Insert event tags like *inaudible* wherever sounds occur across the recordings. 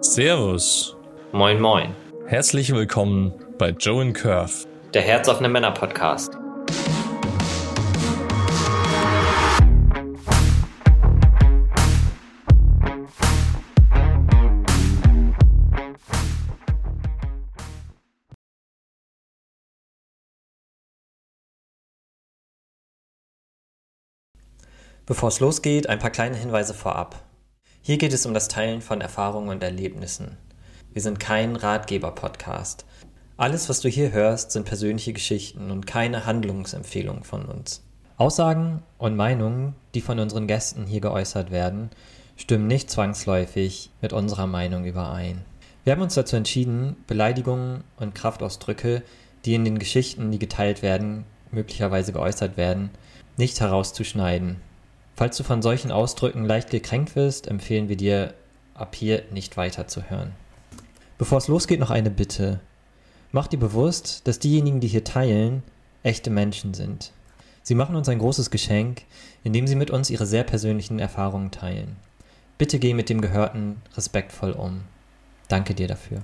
Servus. Moin, moin. Herzlich willkommen bei Joe and Curve. Der Herzoffene Männer Podcast. Bevor es losgeht, ein paar kleine Hinweise vorab. Hier geht es um das Teilen von Erfahrungen und Erlebnissen. Wir sind kein Ratgeber-Podcast. Alles, was du hier hörst, sind persönliche Geschichten und keine Handlungsempfehlungen von uns. Aussagen und Meinungen, die von unseren Gästen hier geäußert werden, stimmen nicht zwangsläufig mit unserer Meinung überein. Wir haben uns dazu entschieden, Beleidigungen und Kraftausdrücke, die in den Geschichten, die geteilt werden, möglicherweise geäußert werden, nicht herauszuschneiden Falls du von solchen Ausdrücken leicht gekränkt wirst, empfehlen wir dir, ab hier nicht weiter zu hören. Bevor es losgeht, noch eine Bitte. Mach dir bewusst, dass diejenigen, die hier teilen, echte Menschen sind. Sie machen uns ein großes Geschenk, indem sie mit uns ihre sehr persönlichen Erfahrungen teilen. Bitte geh mit dem Gehörten respektvoll um. Danke dir dafür.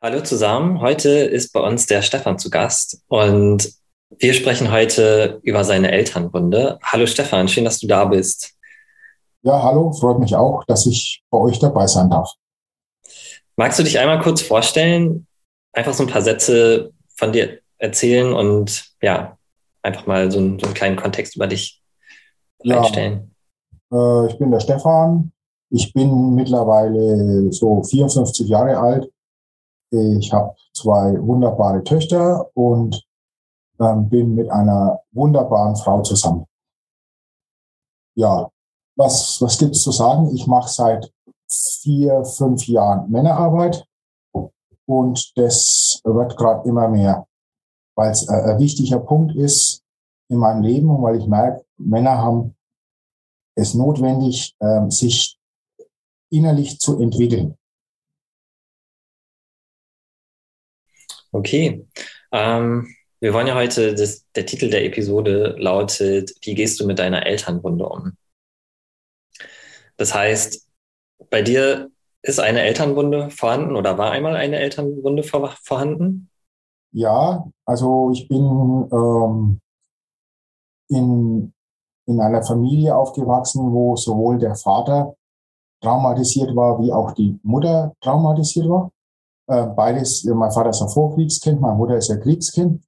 Hallo zusammen, heute ist bei uns der Stefan zu Gast und wir sprechen heute über seine Elternrunde. Hallo Stefan, schön, dass du da bist. Ja, hallo, freut mich auch, dass ich bei euch dabei sein darf. Magst du dich einmal kurz vorstellen, einfach so ein paar Sätze von dir erzählen und ja, einfach mal so einen, so einen kleinen Kontext über dich ja, einstellen? Äh, ich bin der Stefan. Ich bin mittlerweile so 54 Jahre alt. Ich habe zwei wunderbare Töchter und bin mit einer wunderbaren Frau zusammen. Ja, was, was gibt es zu sagen? Ich mache seit vier, fünf Jahren Männerarbeit und das wird gerade immer mehr, weil es äh, ein wichtiger Punkt ist in meinem Leben und weil ich merke, Männer haben es notwendig, ähm, sich innerlich zu entwickeln. Okay. Ähm, wir wollen ja heute, das, der Titel der Episode lautet, wie gehst du mit deiner Elternwunde um? Das heißt, bei dir ist eine Elternwunde vorhanden oder war einmal eine Elternwunde vor, vorhanden? Ja, also ich bin ähm, in, in einer Familie aufgewachsen, wo sowohl der Vater traumatisiert war, wie auch die Mutter traumatisiert war. Äh, beides, mein Vater ist ein Vorkriegskind, meine Mutter ist ein Kriegskind.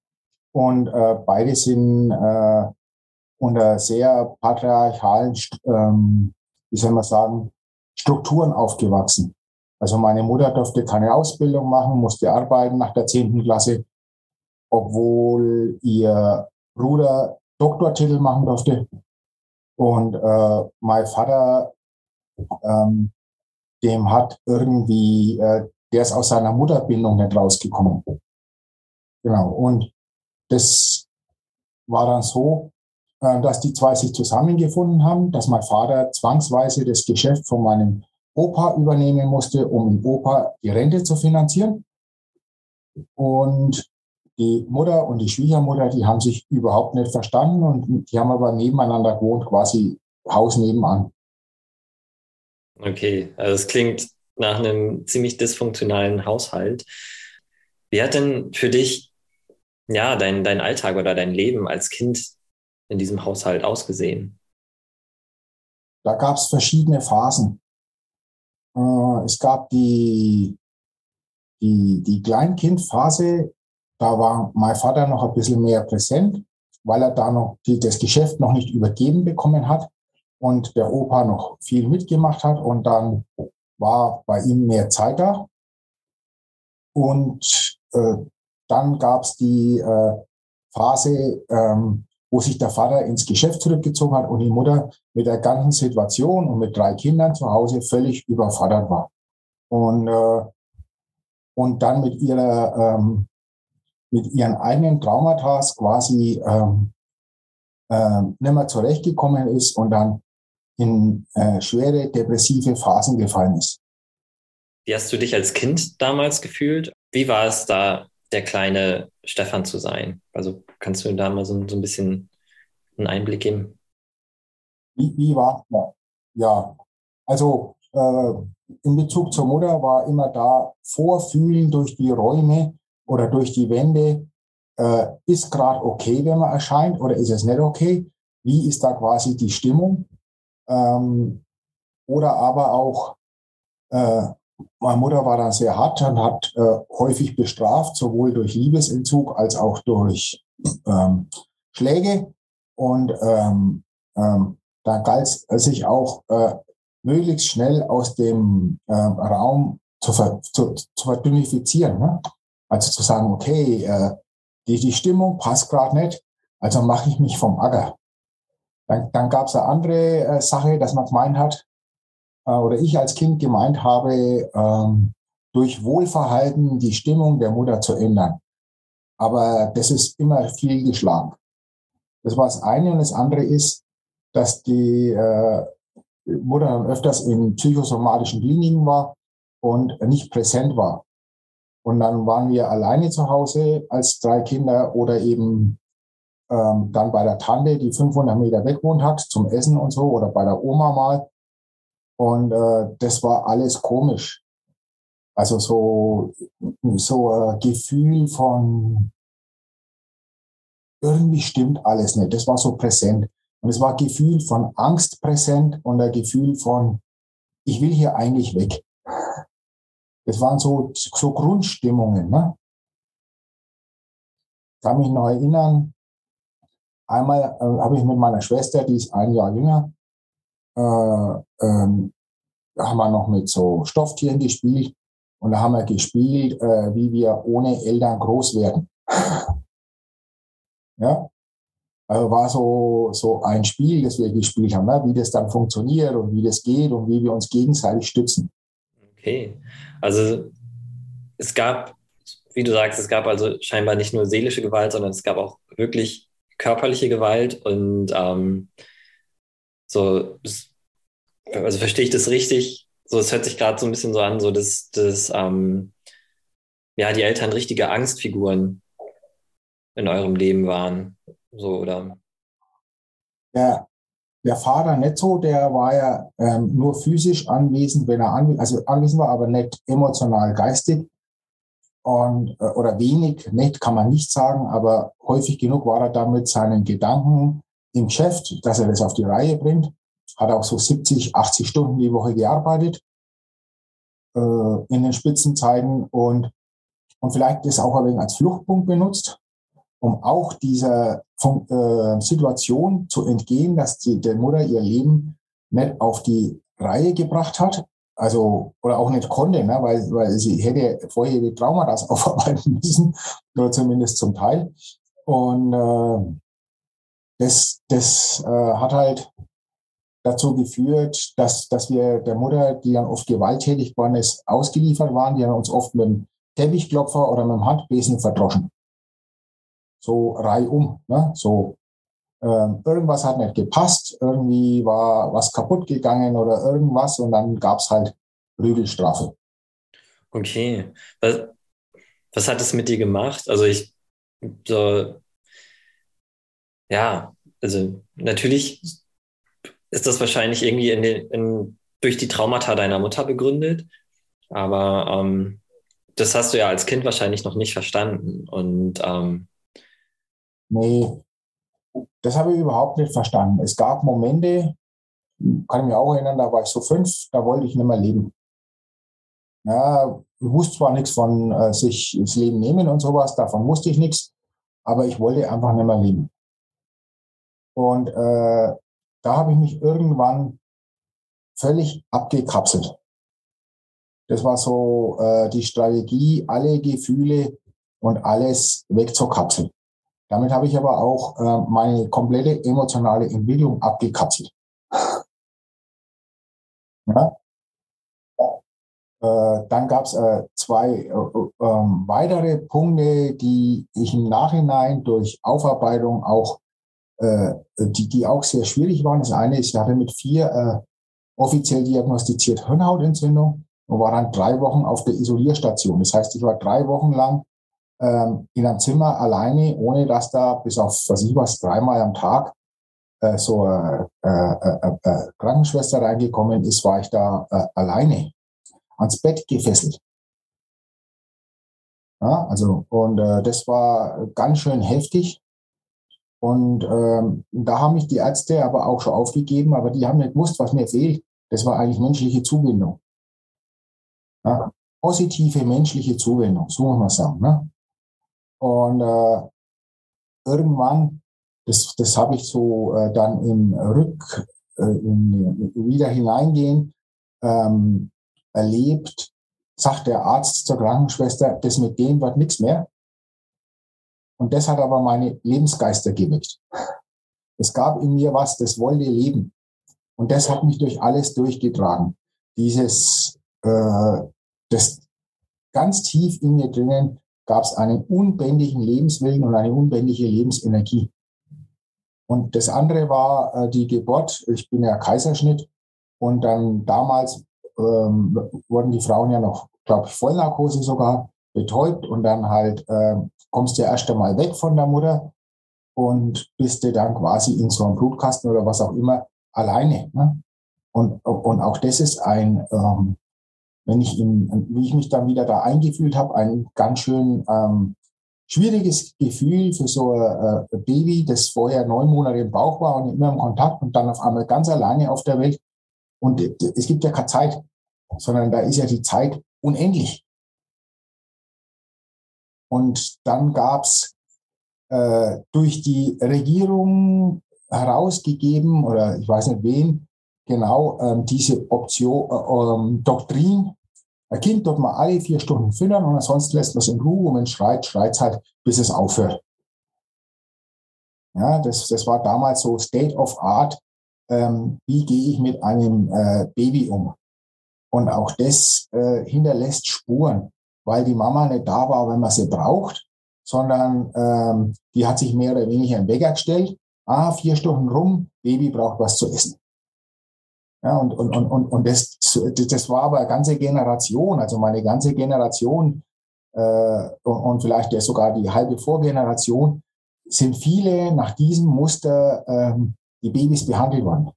Und äh, beide sind äh, unter sehr patriarchalen, ähm, wie soll man sagen, Strukturen aufgewachsen. Also meine Mutter durfte keine Ausbildung machen, musste arbeiten nach der zehnten Klasse, obwohl ihr Bruder Doktortitel machen durfte. Und äh, mein Vater, ähm, dem hat irgendwie, äh, der ist aus seiner Mutterbindung nicht rausgekommen. Genau. Und das war dann so, äh, dass die zwei sich zusammengefunden haben, dass mein Vater zwangsweise das Geschäft von meinem Opa übernehmen musste, um dem Opa die Rente zu finanzieren. Und die Mutter und die Schwiegermutter, die haben sich überhaupt nicht verstanden und die haben aber nebeneinander gewohnt, quasi Haus nebenan. Okay, also es klingt nach einem ziemlich dysfunktionalen Haushalt. Wie hat denn für dich ja, dein, dein Alltag oder dein Leben als Kind in diesem Haushalt ausgesehen? Da gab es verschiedene Phasen. Äh, es gab die, die, die Kleinkindphase, da war mein Vater noch ein bisschen mehr präsent, weil er da noch die, das Geschäft noch nicht übergeben bekommen hat und der Opa noch viel mitgemacht hat und dann war bei ihm mehr Zeit da. Und äh, dann gab es die äh, Phase, ähm, wo sich der Vater ins Geschäft zurückgezogen hat und die Mutter mit der ganzen Situation und mit drei Kindern zu Hause völlig überfordert war. Und, äh, und dann mit ihrer ähm, mit ihren eigenen Traumata quasi ähm, äh, nicht mehr zurechtgekommen ist und dann in äh, schwere depressive Phasen gefallen ist. Wie hast du dich als Kind damals gefühlt? Wie war es da der kleine Stefan zu sein? Also kannst du da mal so, so ein bisschen einen Einblick geben? Wie, wie war ja. ja, also äh, in Bezug zur Mutter war immer da Vorfühlen durch die Räume oder durch die Wände. Äh, ist gerade okay, wenn man erscheint oder ist es nicht okay? Wie ist da quasi die Stimmung? Ähm, oder aber auch, äh, meine Mutter war dann sehr hart und hat äh, häufig bestraft, sowohl durch Liebesentzug als auch durch ähm, Schläge. Und ähm, ähm, da galt es sich auch äh, möglichst schnell aus dem äh, Raum zu, ver, zu, zu verdünifizieren. Ne? Also zu sagen, okay, äh, die, die Stimmung passt gerade nicht, also mache ich mich vom Acker. Dann, dann gab es eine andere äh, Sache, dass man gemeint hat, äh, oder ich als Kind gemeint habe, ähm, durch Wohlverhalten die Stimmung der Mutter zu ändern. Aber das ist immer viel geschlagen. Das war das eine. Und das andere ist, dass die äh, Mutter dann öfters in psychosomatischen Kliniken war und nicht präsent war. Und dann waren wir alleine zu Hause als drei Kinder oder eben ähm, dann bei der Tante, die 500 Meter weg wohnt hat, zum Essen und so oder bei der Oma mal. Und äh, das war alles komisch. Also so, so ein Gefühl von irgendwie stimmt alles nicht. Das war so präsent. Und es war ein Gefühl von Angst präsent und ein Gefühl von, ich will hier eigentlich weg. Das waren so, so Grundstimmungen. Ne? Ich kann mich noch erinnern, einmal äh, habe ich mit meiner Schwester, die ist ein Jahr jünger, ähm, da haben wir noch mit so Stofftieren gespielt und da haben wir gespielt, äh, wie wir ohne Eltern groß werden. *laughs* ja, also war so, so ein Spiel, das wir gespielt haben, ne? wie das dann funktioniert und wie das geht und wie wir uns gegenseitig stützen. Okay, also es gab, wie du sagst, es gab also scheinbar nicht nur seelische Gewalt, sondern es gab auch wirklich körperliche Gewalt und ähm, so, also verstehe ich das richtig? So, es hört sich gerade so ein bisschen so an, so dass, dass ähm, ja, die Eltern richtige Angstfiguren in eurem Leben waren. So, oder? Der, der Vater so, der war ja ähm, nur physisch anwesend, wenn er anwesend, also anwesend war, aber nicht emotional, geistig. Und, äh, oder wenig, nicht kann man nicht sagen, aber häufig genug war er dann mit seinen Gedanken im Geschäft, dass er das auf die Reihe bringt. Hat auch so 70, 80 Stunden die Woche gearbeitet äh, in den Spitzenzeiten und, und vielleicht das auch ein wenig als Fluchtpunkt benutzt um auch dieser äh, Situation zu entgehen, dass die, der Mutter ihr Leben nicht auf die Reihe gebracht hat, also oder auch nicht konnte, ne, weil, weil sie hätte vorher die Traumata *laughs* aufarbeiten müssen, oder zumindest zum Teil. Und äh, das, das äh, hat halt dazu geführt, dass, dass wir der Mutter, die dann oft gewalttätig geworden ist, ausgeliefert waren. Die haben uns oft mit dem Teppichklopfer oder mit dem Handbesen verdroschen so reihum. Ne? So ähm, irgendwas hat nicht gepasst, irgendwie war was kaputt gegangen oder irgendwas und dann gab es halt Prügelstrafe. Okay. Was, was hat es mit dir gemacht? Also ich so, ja, also natürlich ist das wahrscheinlich irgendwie in den, in, durch die Traumata deiner Mutter begründet, aber ähm, das hast du ja als Kind wahrscheinlich noch nicht verstanden. Und ähm, Nee, das habe ich überhaupt nicht verstanden. Es gab Momente, kann ich mich auch erinnern, da war ich so fünf, da wollte ich nicht mehr leben. Ja, ich wusste zwar nichts von äh, sich das Leben nehmen und sowas, davon wusste ich nichts, aber ich wollte einfach nicht mehr leben. Und äh, da habe ich mich irgendwann völlig abgekapselt. Das war so äh, die Strategie, alle Gefühle und alles wegzukapseln. Damit habe ich aber auch äh, meine komplette emotionale Entwicklung abgekapselt. Ja? Äh, dann gab es äh, zwei äh, ähm, weitere Punkte, die ich im Nachhinein durch Aufarbeitung auch, äh, die, die auch sehr schwierig waren. Das eine ist, ich hatte mit vier äh, offiziell diagnostiziert Hirnhautentzündung und war dann drei Wochen auf der Isolierstation. Das heißt, ich war drei Wochen lang ähm, in einem Zimmer alleine, ohne dass da bis auf, was ich was, dreimal am Tag äh, so eine äh, äh, äh, Krankenschwester reingekommen ist, war ich da äh, alleine ans Bett gefesselt. Ja, also, und äh, das war ganz schön heftig. Und ähm, da haben mich die Ärzte aber auch schon aufgegeben, aber die haben nicht gewusst, was mir fehlt. Das war eigentlich menschliche Zuwendung. Ja, positive menschliche Zuwendung, so muss man sagen. Ne? Und äh, irgendwann, das, das habe ich so äh, dann im Rück, äh, in, wieder hineingehen, ähm, erlebt, sagt der Arzt zur Krankenschwester, das mit dem wird nichts mehr. Und das hat aber meine Lebensgeister geweckt. Es gab in mir was, das wollte leben. Und das hat mich durch alles durchgetragen. Dieses, äh, das ganz tief in mir drinnen gab es einen unbändigen Lebenswillen und eine unbändige Lebensenergie. Und das andere war äh, die Geburt. Ich bin ja Kaiserschnitt. Und dann damals ähm, wurden die Frauen ja noch, glaube ich, Vollnarkose sogar betäubt. Und dann halt äh, kommst du ja erst einmal weg von der Mutter und bist du dann quasi in so einem Blutkasten oder was auch immer alleine. Ne? Und, und auch das ist ein, ähm, wenn ich in, wie ich mich dann wieder da eingefühlt habe, ein ganz schön ähm, schwieriges Gefühl für so ein äh, Baby, das vorher neun Monate im Bauch war und immer im Kontakt und dann auf einmal ganz alleine auf der Welt. Und es gibt ja keine Zeit, sondern da ist ja die Zeit unendlich. Und dann gab's äh, durch die Regierung herausgegeben oder ich weiß nicht wen, genau ähm, diese Option, äh, ähm, Doktrin, ein Kind dort mal alle vier Stunden füttern und ansonsten lässt man es in Ruhe und wenn es schreit, schreit es halt, bis es aufhört. Ja, das, das war damals so State of Art. Ähm, wie gehe ich mit einem äh, Baby um? Und auch das äh, hinterlässt Spuren, weil die Mama nicht da war, wenn man sie braucht, sondern ähm, die hat sich mehr oder weniger im Wecker gestellt. Ah, vier Stunden rum, Baby braucht was zu essen. Ja, und, und, und, und, und das, das war aber eine ganze Generation, also meine ganze Generation äh, und, und vielleicht sogar die halbe Vorgeneration, sind viele nach diesem Muster ähm, die Babys behandelt worden.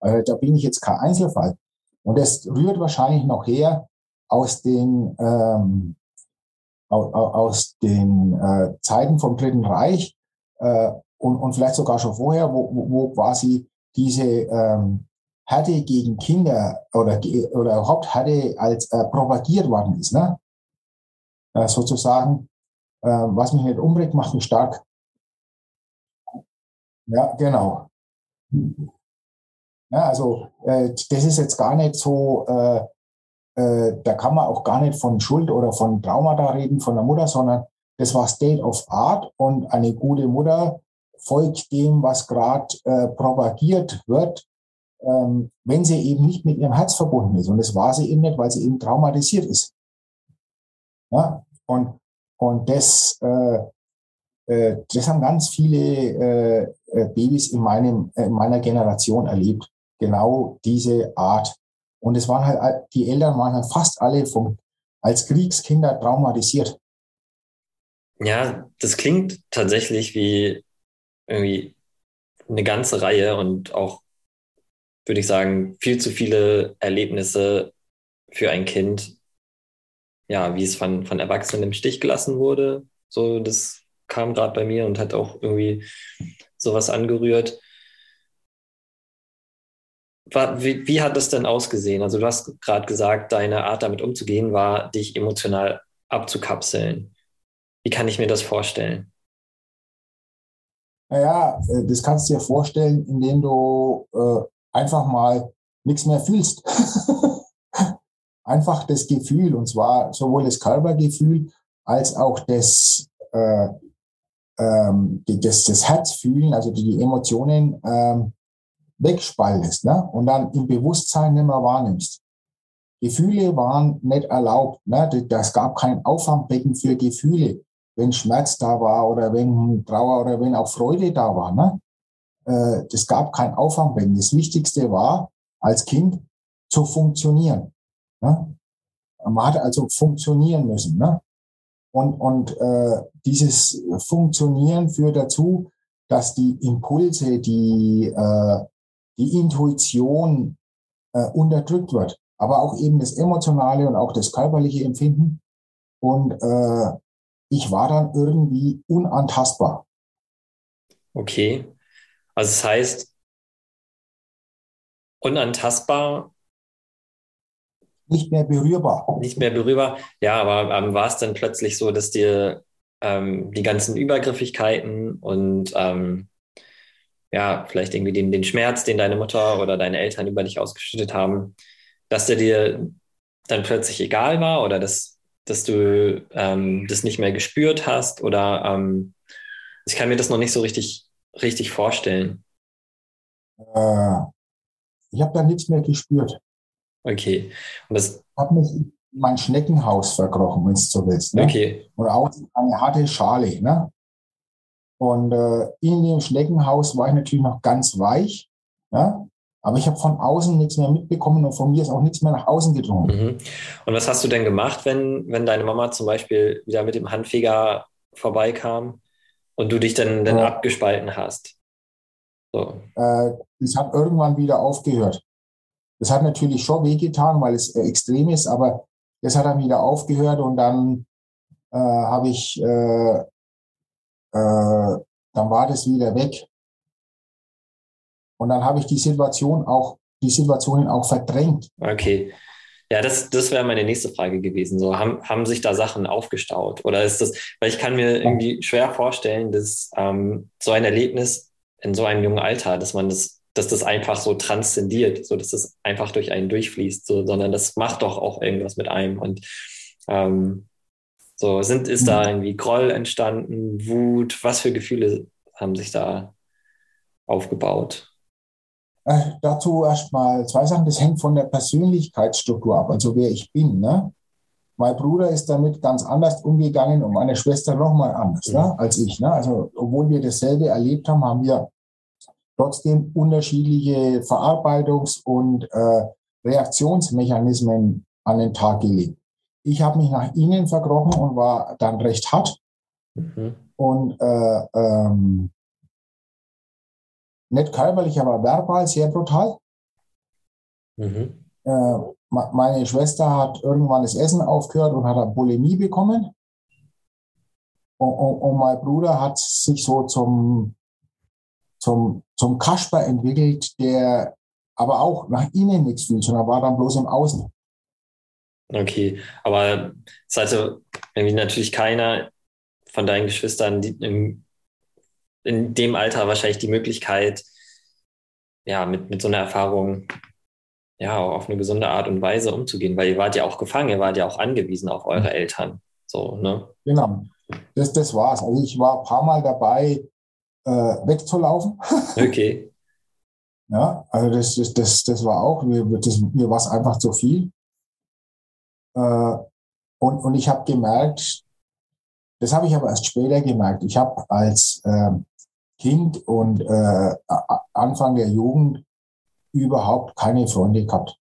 Äh, da bin ich jetzt kein Einzelfall. Und das rührt wahrscheinlich noch her aus den, ähm, aus den äh, Zeiten vom Dritten Reich äh, und, und vielleicht sogar schon vorher, wo, wo, quasi diese ähm, Härte gegen Kinder oder, oder überhaupt Härte als äh, propagiert worden ist. Ne? Äh, sozusagen, äh, was mich nicht umbringt, macht mich stark. Ja, genau. Ja, also äh, das ist jetzt gar nicht so, äh, da kann man auch gar nicht von Schuld oder von Traumata reden von der Mutter, sondern das war State of Art und eine gute Mutter folgt dem, was gerade äh, propagiert wird ähm, wenn sie eben nicht mit ihrem Herz verbunden ist. Und das war sie eben nicht, weil sie eben traumatisiert ist. Ja? Und, und das, äh, äh, das haben ganz viele äh, äh Babys in, meinem, äh, in meiner Generation erlebt. Genau diese Art. Und es waren halt, die Eltern waren halt fast alle vom, als Kriegskinder traumatisiert. Ja, das klingt tatsächlich wie irgendwie eine ganze Reihe und auch würde ich sagen, viel zu viele Erlebnisse für ein Kind, ja, wie es von, von Erwachsenen im Stich gelassen wurde. So, das kam gerade bei mir und hat auch irgendwie sowas angerührt. Wie, wie hat das denn ausgesehen? Also du hast gerade gesagt, deine Art damit umzugehen war, dich emotional abzukapseln. Wie kann ich mir das vorstellen? Naja, äh, das kannst du dir vorstellen, indem du äh, einfach mal nichts mehr fühlst. *laughs* einfach das Gefühl, und zwar sowohl das Körpergefühl als auch das, äh, ähm, das, das Herzfühlen, also die Emotionen ähm, wegspaltest ne? und dann im Bewusstsein nicht mehr wahrnimmst. Gefühle waren nicht erlaubt. Ne? Das gab kein Auffangbecken für Gefühle, wenn Schmerz da war oder wenn Trauer oder wenn auch Freude da war. Ne? äh, es gab kein Auffangbecken. Das Wichtigste war, als Kind zu funktionieren. Ne? Man hat also funktionieren müssen. Ne? Und, und äh, dieses Funktionieren führt dazu, dass die Impulse, die, äh, die Intuition äh, unterdrückt wird, aber auch eben das emotionale und auch das körperliche Empfinden. Und äh, ich war dann irgendwie unantastbar. Okay. Also das heißt, unantastbar. Nicht mehr berührbar. Nicht mehr berührbar. Ja, aber ähm, war es dann plötzlich so, dass dir ähm, die ganzen Übergriffigkeiten und ähm, ja, vielleicht irgendwie den, den Schmerz, den deine Mutter oder deine Eltern über dich ausgeschüttet haben, dass der dir dann plötzlich egal war oder dass, dass du ähm, das nicht mehr gespürt hast oder ähm, ich kann mir das noch nicht so richtig, richtig vorstellen. Äh, ich habe da nichts mehr gespürt. Okay. Und das. Ich habe mich in mein Schneckenhaus verkrochen, wenn du so willst. Ne? Okay. Und auch eine harte Schale. Ne? Und äh, in dem Schneckenhaus war ich natürlich noch ganz weich. Ne? Aber ich habe von außen nichts mehr mitbekommen und von mir ist auch nichts mehr nach außen gedrungen. Mhm. Und was hast du denn gemacht, wenn, wenn deine Mama zum Beispiel wieder mit dem Handfeger vorbeikam und du dich dann, dann ja. abgespalten hast? So. Äh, das hat irgendwann wieder aufgehört. Das hat natürlich schon wehgetan, weil es äh, extrem ist, aber das hat dann wieder aufgehört und dann äh, habe ich, äh, dann war das wieder weg. Und dann habe ich die Situation auch, die Situationen auch verdrängt. Okay. Ja, das, das wäre meine nächste Frage gewesen. So, haben, haben sich da Sachen aufgestaut? Oder ist das, weil ich kann mir irgendwie schwer vorstellen, dass ähm, so ein Erlebnis in so einem jungen Alter, dass man das, dass das einfach so transzendiert, so dass das einfach durch einen durchfließt, so, sondern das macht doch auch irgendwas mit einem. Und ähm, so sind, ist da mhm. irgendwie Groll entstanden, Wut, was für Gefühle haben sich da aufgebaut? Äh, dazu erstmal zwei Sachen. Das hängt von der Persönlichkeitsstruktur ab, also wer ich bin. Ne? Mein Bruder ist damit ganz anders umgegangen und meine Schwester nochmal anders ne, mhm. ne, als ich. Ne? Also, obwohl wir dasselbe erlebt haben, haben wir trotzdem unterschiedliche Verarbeitungs- und äh, Reaktionsmechanismen an den Tag gelegt. Ich habe mich nach ihnen verkrochen und war dann recht hart. Mhm. Und äh, ähm, nicht körperlich, aber verbal sehr brutal. Mhm. Äh, meine Schwester hat irgendwann das Essen aufgehört und hat eine Bulimie bekommen. Und, und, und, mein Bruder hat sich so zum, zum, zum Kasper entwickelt, der aber auch nach innen nichts fühlt, sondern war dann bloß im Außen. Okay, aber es hatte irgendwie natürlich keiner von deinen Geschwistern die, im, in dem Alter wahrscheinlich die Möglichkeit, ja, mit, mit so einer Erfahrung ja, auf eine gesunde Art und Weise umzugehen, weil ihr wart ja auch gefangen, ihr wart ja auch angewiesen auf eure mhm. Eltern. So, ne? Genau. Das, das war's. Also ich war ein paar Mal dabei, äh, wegzulaufen. *laughs* Okay. ja, also das, das, das, das war auch, mir, das, mir war es einfach zu viel. Äh, und, und ich habe gemerkt, das habe ich aber erst später gemerkt. Ich habe als äh, Kind und äh, Anfang der Jugend überhaupt keine Freunde gehabt.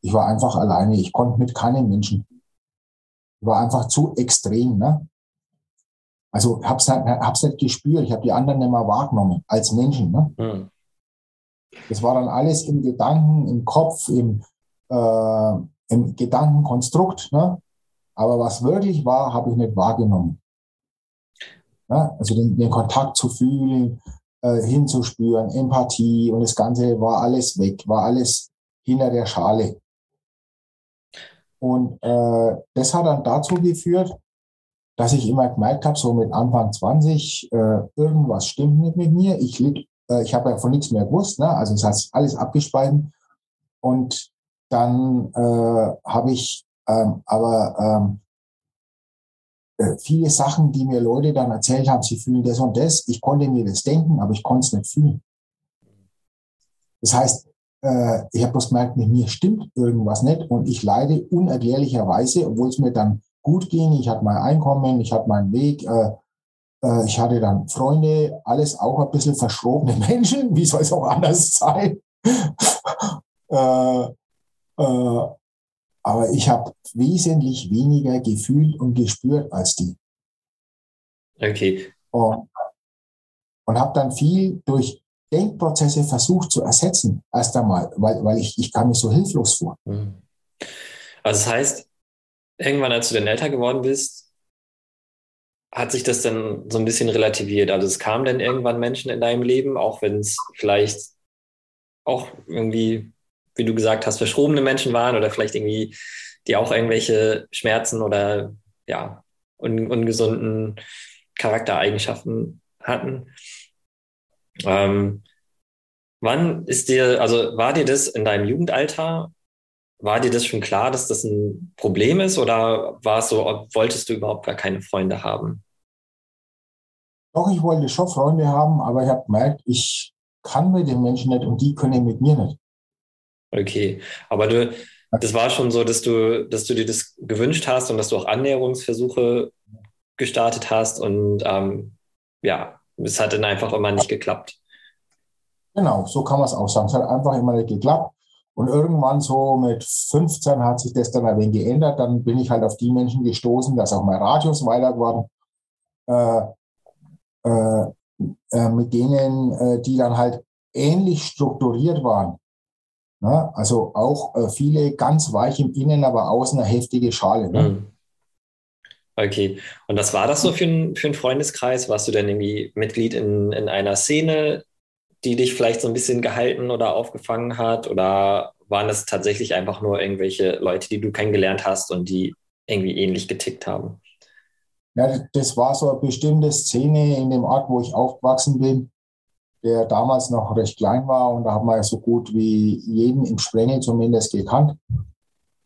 Ich war einfach alleine. Ich konnte mit keinem Menschen. Ich war einfach zu extrem. Ne? Also hab's nicht, hab's nicht gespürt. Ich habe die anderen nicht mehr wahrgenommen als Menschen. Ne? Mhm. Das war dann alles im Gedanken, im Kopf, im, äh, im Gedankenkonstrukt. Ne? Aber was wirklich war, habe ich nicht wahrgenommen. Ne? Also den, den Kontakt zu fühlen, äh, hinzuspüren, Empathie und das Ganze war alles weg, war alles hinter der Schale. Und äh, das hat dann dazu geführt, dass ich immer gemerkt habe, so mit Anfang 20, äh, irgendwas stimmt nicht mit mir. Ich, äh, ich habe ja von nichts mehr gewusst, ne? also es hat sich alles abgespalten. Und dann äh, habe ich ähm, aber ähm, äh, viele Sachen, die mir Leute dann erzählt haben, sie fühlen das und das. Ich konnte mir das denken, aber ich konnte es nicht fühlen. Das heißt, äh, ich habe bloß gemerkt, mit mir stimmt irgendwas nicht und ich leide unerklärlicherweise, obwohl es mir dann gut ging. Ich hatte mein Einkommen, ich hatte meinen Weg, äh, äh, ich hatte dann Freunde, alles auch ein bisschen verschrobene *laughs* Menschen. Wie soll es auch anders sein? *laughs* äh, aber ich habe wesentlich weniger gefühlt und gespürt als die. Okay. Und, und habe dann viel durch Denkprozesse versucht zu ersetzen, erst einmal, weil, weil ich, ich kam mir so hilflos vor. Mhm. Also das heißt, irgendwann, als du dann älter geworden bist, hat sich das dann so ein bisschen relativiert. Also es kamen dann irgendwann Menschen in deinem Leben, auch wenn es vielleicht auch irgendwie, wie du gesagt hast, verschrobene Menschen waren oder vielleicht irgendwie, die auch irgendwelche Schmerzen oder ja, un ungesunden Charaktereigenschaften hatten. Ähm, wann ist dir, also war dir das in deinem Jugendalter war dir das schon klar, dass das ein Problem ist oder war es so, wolltest du überhaupt gar keine Freunde haben? Doch, ich wollte schon Freunde haben, aber ich habe gemerkt, ich kann mit den Menschen nicht und die können mit mir nicht. Okay, aber du, das war schon so, dass du, dass du dir das gewünscht hast und dass du auch Annäherungsversuche gestartet hast und ähm, ja, es hat dann einfach immer nicht geklappt. Genau, so kann man es auch sagen. Es hat einfach immer nicht geklappt. Und irgendwann so mit 15 hat sich das dann ein wenig geändert. Dann bin ich halt auf die Menschen gestoßen, dass auch mein Radius weiter geworden, äh, äh, äh, mit denen, äh, die dann halt ähnlich strukturiert waren. Ne? Also auch äh, viele ganz weich im Innen, aber außen eine heftige Schale. Ne? Mhm. Okay. Und was war das so für ein, für ein Freundeskreis? Warst du denn irgendwie Mitglied in, in einer Szene, die dich vielleicht so ein bisschen gehalten oder aufgefangen hat? Oder waren es tatsächlich einfach nur irgendwelche Leute, die du kennengelernt hast und die irgendwie ähnlich getickt haben? Ja, das war so eine bestimmte Szene in dem Ort, wo ich aufgewachsen bin, der damals noch recht klein war und da haben wir so gut wie jeden im Sprengel zumindest gekannt.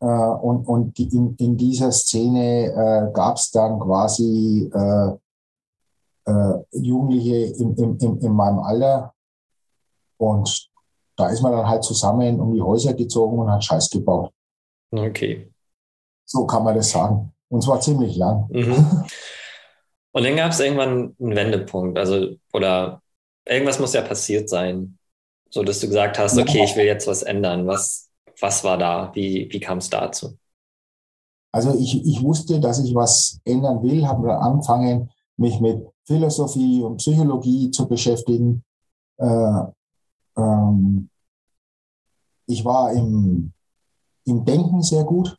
Äh, und und in, in dieser Szene äh, gab es dann quasi äh, äh, Jugendliche in, in, in, in meinem Alter, und da ist man dann halt zusammen um die Häuser gezogen und hat Scheiß gebaut. Okay. So kann man das sagen. Und zwar ziemlich lang. Mhm. *laughs* Und dann gab es irgendwann einen Wendepunkt, also oder irgendwas muss ja passiert sein, so dass du gesagt hast, okay, ich will jetzt was ändern. Was, was war da? Wie, wie kam es dazu? Also ich, ich wusste, dass ich was ändern will, habe angefangen, mich mit Philosophie und Psychologie zu beschäftigen, äh, ähm, ich war im, im Denken sehr gut.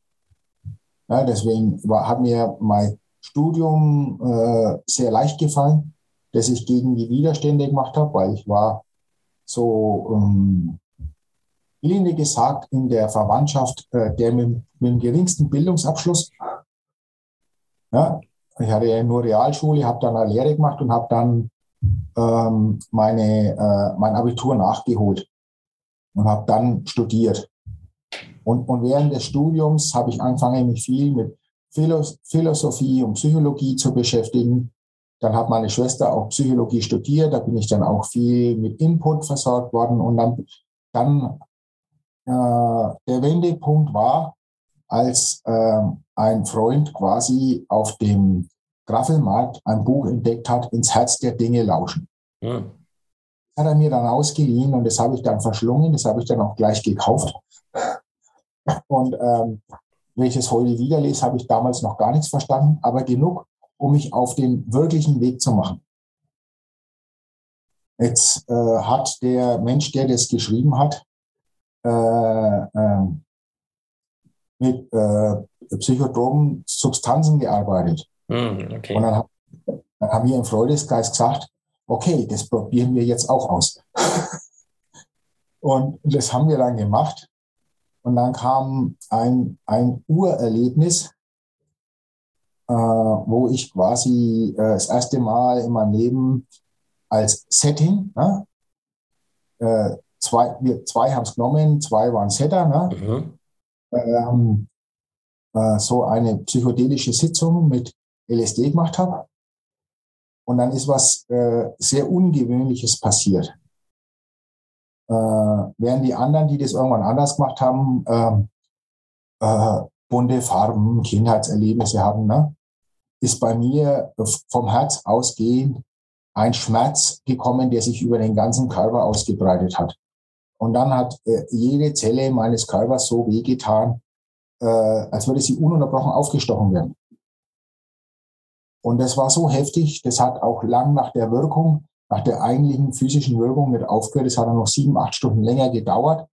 Ja, deswegen war, hat mir mein Studium äh, sehr leicht gefallen, dass ich gegen die Widerstände gemacht habe, weil ich war so ähm, gelinde gesagt in der Verwandtschaft äh, der mit, mit dem geringsten Bildungsabschluss. Ja, ich hatte ja nur Realschule, habe dann eine Lehre gemacht und habe dann ähm, meine, äh, mein Abitur nachgeholt und habe dann studiert. Und, und während des Studiums habe ich angefangen, mich viel mit Philosophie und Psychologie zu beschäftigen. Dann hat meine Schwester auch Psychologie studiert, da bin ich dann auch viel mit Input versorgt worden. Und dann, dann äh, der Wendepunkt war, als äh, ein Freund quasi auf dem Graffelmarkt ein Buch entdeckt hat, ins Herz der Dinge lauschen. Ja. Das hat er mir dann ausgeliehen und das habe ich dann verschlungen, das habe ich dann auch gleich gekauft. Und ähm, wenn ich es heute wieder lese, habe ich damals noch gar nichts verstanden, aber genug, um mich auf den wirklichen Weg zu machen. Jetzt äh, hat der Mensch, der das geschrieben hat, äh, äh, mit psychotropen Substanzen gearbeitet. Mm, okay. Und dann, dann haben wir im Freundeskreis gesagt, okay, das probieren wir jetzt auch aus. *laughs* und das haben wir dann gemacht. Und dann kam ein, ein Urerlebnis, wo ich quasi äh, das erste Mal in meinem Leben als Setting, ne? äh, zwei, wir zwei haben es genommen, zwei waren Setter, ne? Mhm. Ähm, äh, so eine psychedelische Sitzung mit LSD gemacht habe. Und dann ist was äh, sehr Ungewöhnliches passiert. Äh, während die anderen, die das irgendwann anders gemacht haben, äh, äh, bunte Farben, Kindheitserlebnisse haben, ne, ist bei mir vom Herz ausgehend ein Schmerz gekommen, der sich über den ganzen Körper ausgebreitet hat. Und dann hat äh, jede Zelle meines Körpers so wehgetan, äh, als würde sie ununterbrochen aufgestochen werden. Und das war so heftig, das hat auch lang nach der Wirkung nach der eigentlichen physischen Wirkung mit aufgehört. Es hat dann noch sieben, acht Stunden länger gedauert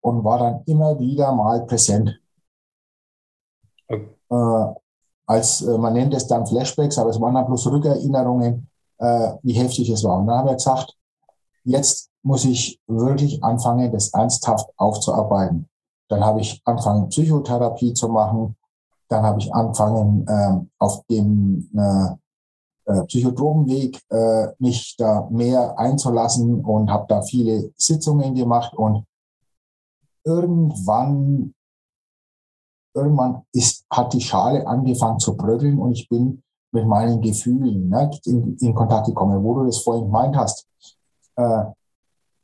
und war dann immer wieder mal präsent. Okay. Äh, als äh, man nennt es dann Flashbacks, aber es waren dann bloß Rückerinnerungen, äh, wie heftig es war. Und dann haben wir gesagt, jetzt muss ich wirklich anfangen, das ernsthaft aufzuarbeiten. Dann habe ich angefangen, Psychotherapie zu machen. Dann habe ich angefangen, ähm, auf dem äh, äh, Psychotropenweg äh, mich da mehr einzulassen und habe da viele Sitzungen gemacht und irgendwann irgendwann ist, hat die Schale angefangen zu bröckeln und ich bin mit meinen Gefühlen ne, in, in, Kontakt gekommen, wo du das vorhin gemeint hast. Äh,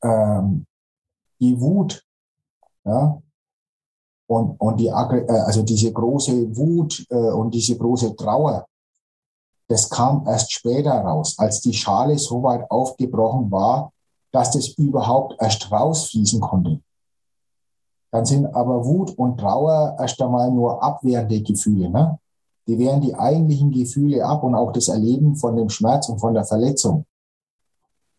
ähm, die Wut, ja, und, und die, äh, also diese große Wut äh, und diese große Trauer, das kam erst später raus, als die Schale so weit aufgebrochen war, dass das überhaupt erst rausfließen konnte. Dann sind aber Wut und Trauer erst einmal nur abwehrende Gefühle. Ne? Die wehren die eigentlichen Gefühle ab und auch das Erleben von dem Schmerz und von der Verletzung.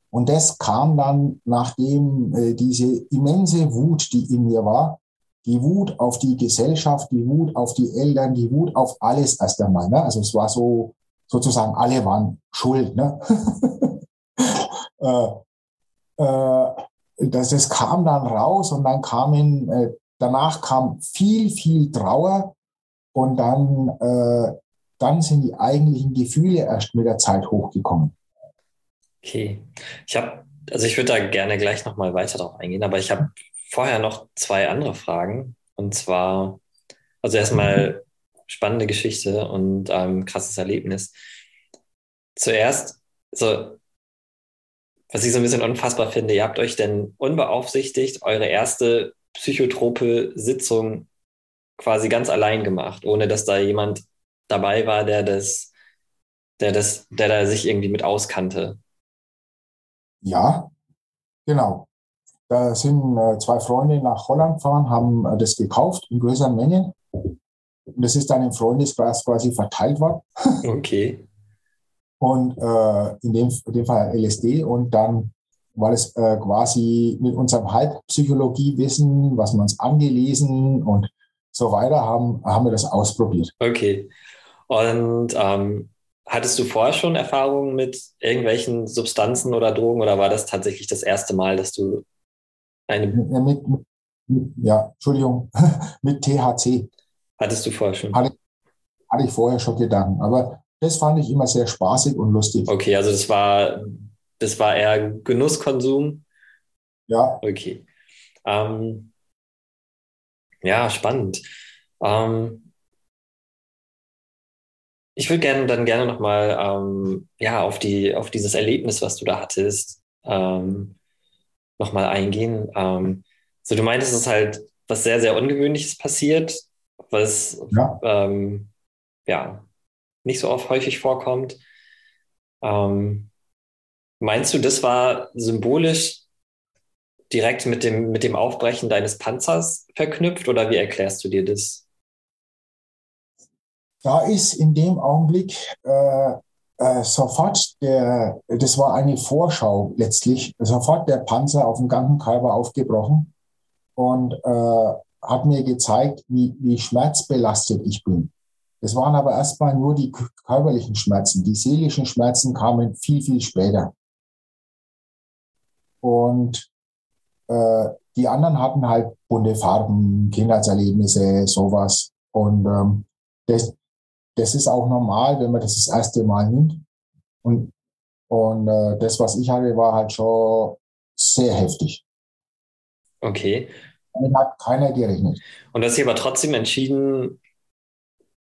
Und das kam dann, nachdem äh, diese immense Wut, die in mir war, die Wut auf die Gesellschaft, die Wut auf die Eltern, die Wut auf alles erst einmal. Ne? Also es war so, sozusagen, alle waren schuld. Ne? *laughs* äh, äh, das, das kam dann raus und dann kamen, äh, danach kam viel, viel Trauer und dann, äh, dann sind die eigentlichen Gefühle erst mit der Zeit hochgekommen. Okay, ich habe, also ich würde da gerne gleich nochmal weiter darauf eingehen, aber ich habe vorher noch zwei andere Fragen und zwar, also erstmal spannende Geschichte und ähm, krasses Erlebnis. Zuerst, so was ich so ein bisschen unfassbar finde, ihr habt euch denn unbeaufsichtigt eure erste psychotrope Sitzung quasi ganz allein gemacht, ohne dass da jemand dabei war, der das, der das, der da sich irgendwie mit auskannte. Ja, genau. Da sind äh, zwei Freunde nach Holland gefahren, haben äh, das gekauft in größeren Mengen. Und das ist dann im Freundeskreis quasi verteilt worden. Okay und äh, in, dem, in dem Fall LSD und dann war es äh, quasi mit unserem Halbpsychologiewissen, was wir uns angelesen und so weiter haben, haben wir das ausprobiert. Okay. Und ähm, hattest du vorher schon Erfahrungen mit irgendwelchen Substanzen oder Drogen oder war das tatsächlich das erste Mal, dass du eine. Mit, mit, ja, Entschuldigung, *laughs* mit THC. Hattest du vorher schon? Hatte, hatte ich vorher schon Gedanken. Aber das fand ich immer sehr spaßig und lustig. Okay, also das war, das war eher Genusskonsum. Ja. Okay. Ähm, ja, spannend. Ähm, ich würde gerne dann gerne nochmal ähm, ja, auf, die, auf dieses Erlebnis, was du da hattest, ähm, nochmal eingehen. Ähm, so, du meintest, es ist halt was sehr, sehr Ungewöhnliches passiert, was ja, ähm, ja nicht so oft häufig vorkommt. Ähm, meinst du, das war symbolisch direkt mit dem, mit dem Aufbrechen deines Panzers verknüpft oder wie erklärst du dir das? Da ist in dem Augenblick äh, äh, sofort der, das war eine Vorschau letztlich, sofort der Panzer auf dem ganzen Körper aufgebrochen und äh, hat mir gezeigt, wie, wie schmerzbelastet ich bin. Es waren aber erstmal nur die körperlichen Schmerzen. Die seelischen Schmerzen kamen viel, viel später. Und äh, die anderen hatten halt bunte Farben, Kindheitserlebnisse, sowas. Und ähm, das, das ist auch normal, wenn man das das erste Mal nimmt. Und, und äh, das, was ich hatte, war halt schon sehr heftig. Okay. Damit hat keiner gerechnet. Und du hast dich aber trotzdem entschieden,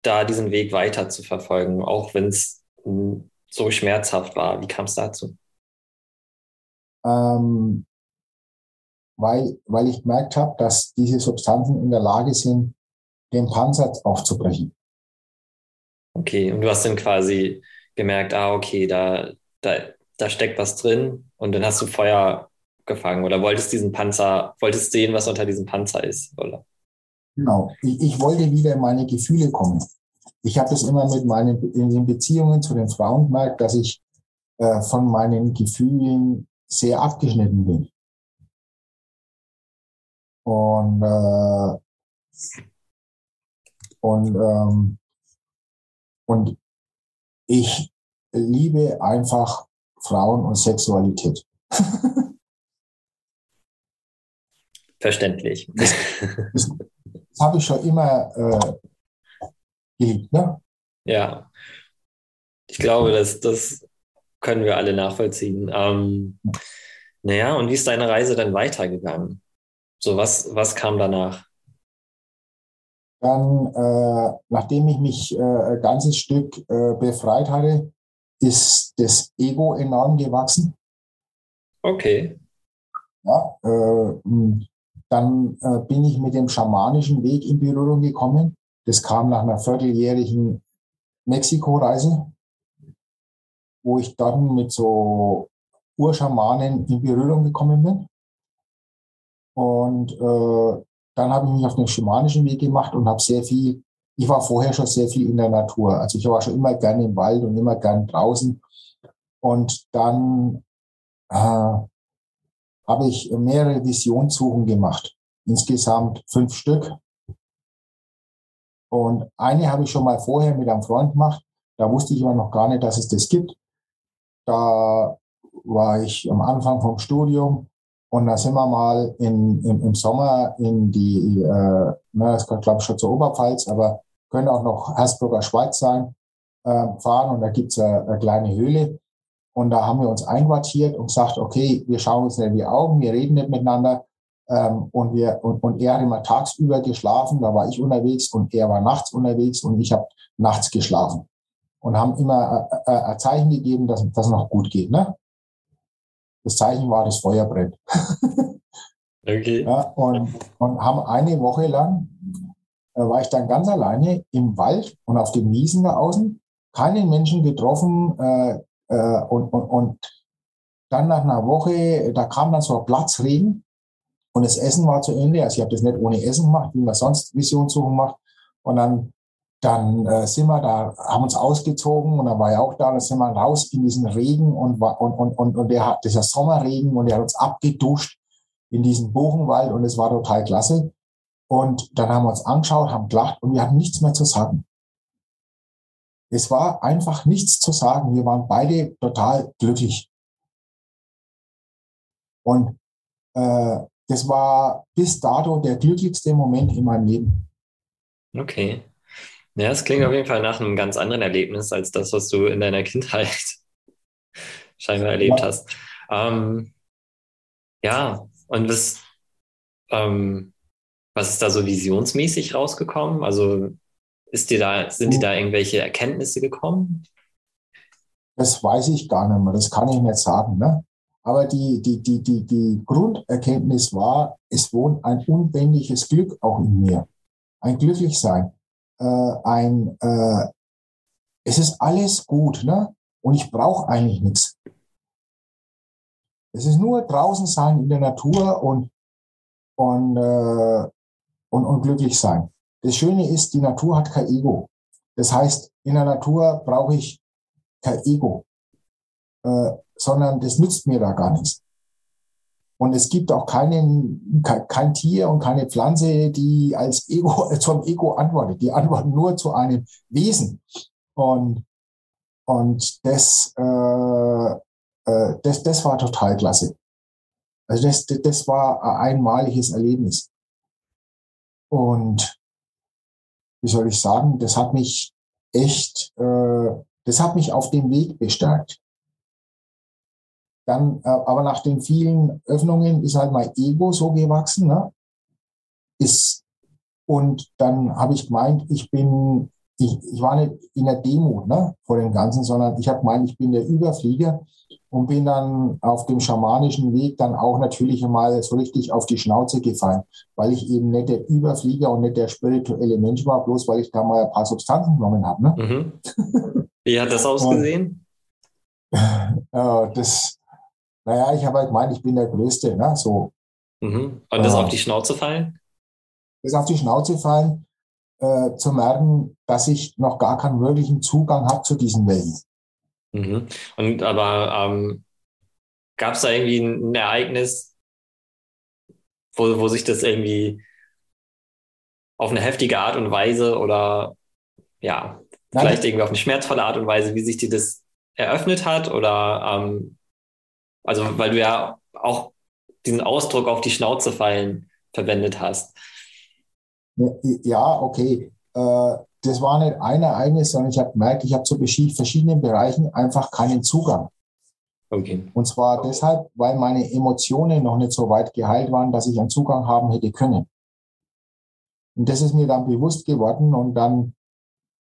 da diesen Weg weiter zu verfolgen, auch wenn es so schmerzhaft war? Wie kam es dazu? Ähm, weil, weil ich gemerkt habe, dass diese Substanzen in der Lage sind, den Panzer aufzubrechen. Okay, und du hast dann quasi gemerkt, ah, okay, da, da, da steckt was drin und dann hast du Feuer gefangen oder wolltest diesen Panzer, wolltest sehen, was unter diesem Panzer ist, oder? Genau. Ich, ich wollte wieder in meine Gefühle kommen. Ich habe das immer mit meinen in den Beziehungen zu den Frauen gemerkt, dass ich äh, von meinen Gefühlen sehr abgeschnitten bin. Und, äh, und, ähm, und ich liebe einfach Frauen und Sexualität. *laughs* Verständlich. Das, das, habe ich schon immer äh, geliebt. Ne? Ja. Ich glaube, das, das können wir alle nachvollziehen. Ähm, naja, und wie ist deine Reise dann weitergegangen? So, was, was kam danach? Dann, äh, nachdem ich mich äh, ein ganzes Stück äh, befreit hatte, ist das Ego enorm gewachsen. Okay. Ja, äh, dann äh, bin ich mit dem schamanischen Weg in Berührung gekommen. Das kam nach einer vierteljährigen Mexiko-Reise, wo ich dann mit so Urschamanen in Berührung gekommen bin. Und äh, dann habe ich mich auf den schamanischen Weg gemacht und habe sehr viel, ich war vorher schon sehr viel in der Natur. Also ich war schon immer gerne im Wald und immer gern draußen. Und dann äh, habe ich mehrere Visionssuchen gemacht. Insgesamt fünf Stück. Und eine habe ich schon mal vorher mit einem Freund gemacht. Da wusste ich aber noch gar nicht, dass es das gibt. Da war ich am Anfang vom Studium und da sind wir mal in, in, im Sommer in die, äh, na, das glaube ich schon zur Oberpfalz, aber könnte auch noch Hersbrucker Schweiz sein, äh, fahren und da gibt's eine, eine kleine Höhle. Und da haben wir uns einquartiert und gesagt, okay, wir schauen uns nicht in die Augen, wir reden nicht miteinander. Ähm, und, wir, und, und er hat immer tagsüber geschlafen, da war ich unterwegs und er war nachts unterwegs und ich habe nachts geschlafen. Und haben immer äh, äh, ein Zeichen gegeben, dass das noch gut geht. Ne? Das Zeichen war, das Feuer brennt. *laughs* okay. Ja, und, und haben eine Woche lang, äh, war ich dann ganz alleine im Wald und auf den Wiesen da außen, keinen Menschen getroffen, äh, äh, und, und, und dann nach einer Woche, da kam dann so ein Platzregen und das Essen war zu Ende. Also ich habe das nicht ohne Essen gemacht, wie man sonst Visionssuchen macht. Und dann, dann äh, sind wir da, haben uns ausgezogen und dann war er auch da, dann sind wir raus in diesen Regen und, und, und, und, und der hat dieser Sommerregen und der hat uns abgeduscht in diesen Buchenwald und es war total klasse. Und dann haben wir uns angeschaut, haben gelacht und wir hatten nichts mehr zu sagen. Es war einfach nichts zu sagen. Wir waren beide total glücklich. Und äh, das war bis dato der glücklichste Moment in meinem Leben. Okay. Ja, es klingt auf jeden Fall nach einem ganz anderen Erlebnis als das, was du in deiner Kindheit *laughs* scheinbar erlebt ja. hast. Ähm, ja, und was, ähm, was ist da so visionsmäßig rausgekommen? Also ist dir da, sind dir da irgendwelche Erkenntnisse gekommen? Das weiß ich gar nicht mehr, das kann ich nicht sagen. Ne? Aber die, die, die, die, die Grunderkenntnis war, es wohnt ein unbändiges Glück auch in mir. Ein Glücklichsein. Äh, ein, äh, es ist alles gut, ne? Und ich brauche eigentlich nichts. Es ist nur draußen sein in der Natur und, und, äh, und, und glücklich sein. Das Schöne ist, die Natur hat kein Ego. Das heißt, in der Natur brauche ich kein Ego, äh, sondern das nützt mir da gar nichts. Und es gibt auch keinen, kein Tier und keine Pflanze, die als Ego, *laughs* zum Ego antwortet. Die antworten nur zu einem Wesen. Und, und das, äh, äh, das, das war total klasse. Also das, das war ein einmaliges Erlebnis. Und wie soll ich sagen, das hat mich echt, äh, das hat mich auf dem Weg bestärkt. Dann, äh, aber nach den vielen Öffnungen ist halt mein Ego so gewachsen, ne? Ist, und dann habe ich gemeint, ich bin, ich, ich war nicht in der Demut ne, vor dem Ganzen, sondern ich habe gemeint, ich bin der Überflieger und bin dann auf dem schamanischen Weg dann auch natürlich einmal so richtig auf die Schnauze gefallen, weil ich eben nicht der Überflieger und nicht der spirituelle Mensch war, bloß weil ich da mal ein paar Substanzen genommen habe. Ne? Mhm. *laughs* Wie hat das ausgesehen? Und, äh, das, naja, ich habe halt gemeint, ich bin der Größte. Ne? So, mhm. Und das äh, auf die Schnauze fallen? Das auf die Schnauze fallen, äh, zu merken, dass ich noch gar keinen wirklichen Zugang habe zu diesen Welten. Mhm. Und aber ähm, gab es da irgendwie ein Ereignis, wo, wo sich das irgendwie auf eine heftige Art und Weise oder ja, Nein. vielleicht irgendwie auf eine schmerzvolle Art und Weise, wie sich dir das eröffnet hat? Oder ähm, also weil du ja auch diesen Ausdruck auf die Schnauze fallen verwendet hast. Ja, okay. Äh, das war nicht ein Ereignis, sondern ich habe gemerkt, ich habe zu verschiedenen Bereichen einfach keinen Zugang. Okay. Und zwar deshalb, weil meine Emotionen noch nicht so weit geheilt waren, dass ich einen Zugang haben hätte können. Und das ist mir dann bewusst geworden und dann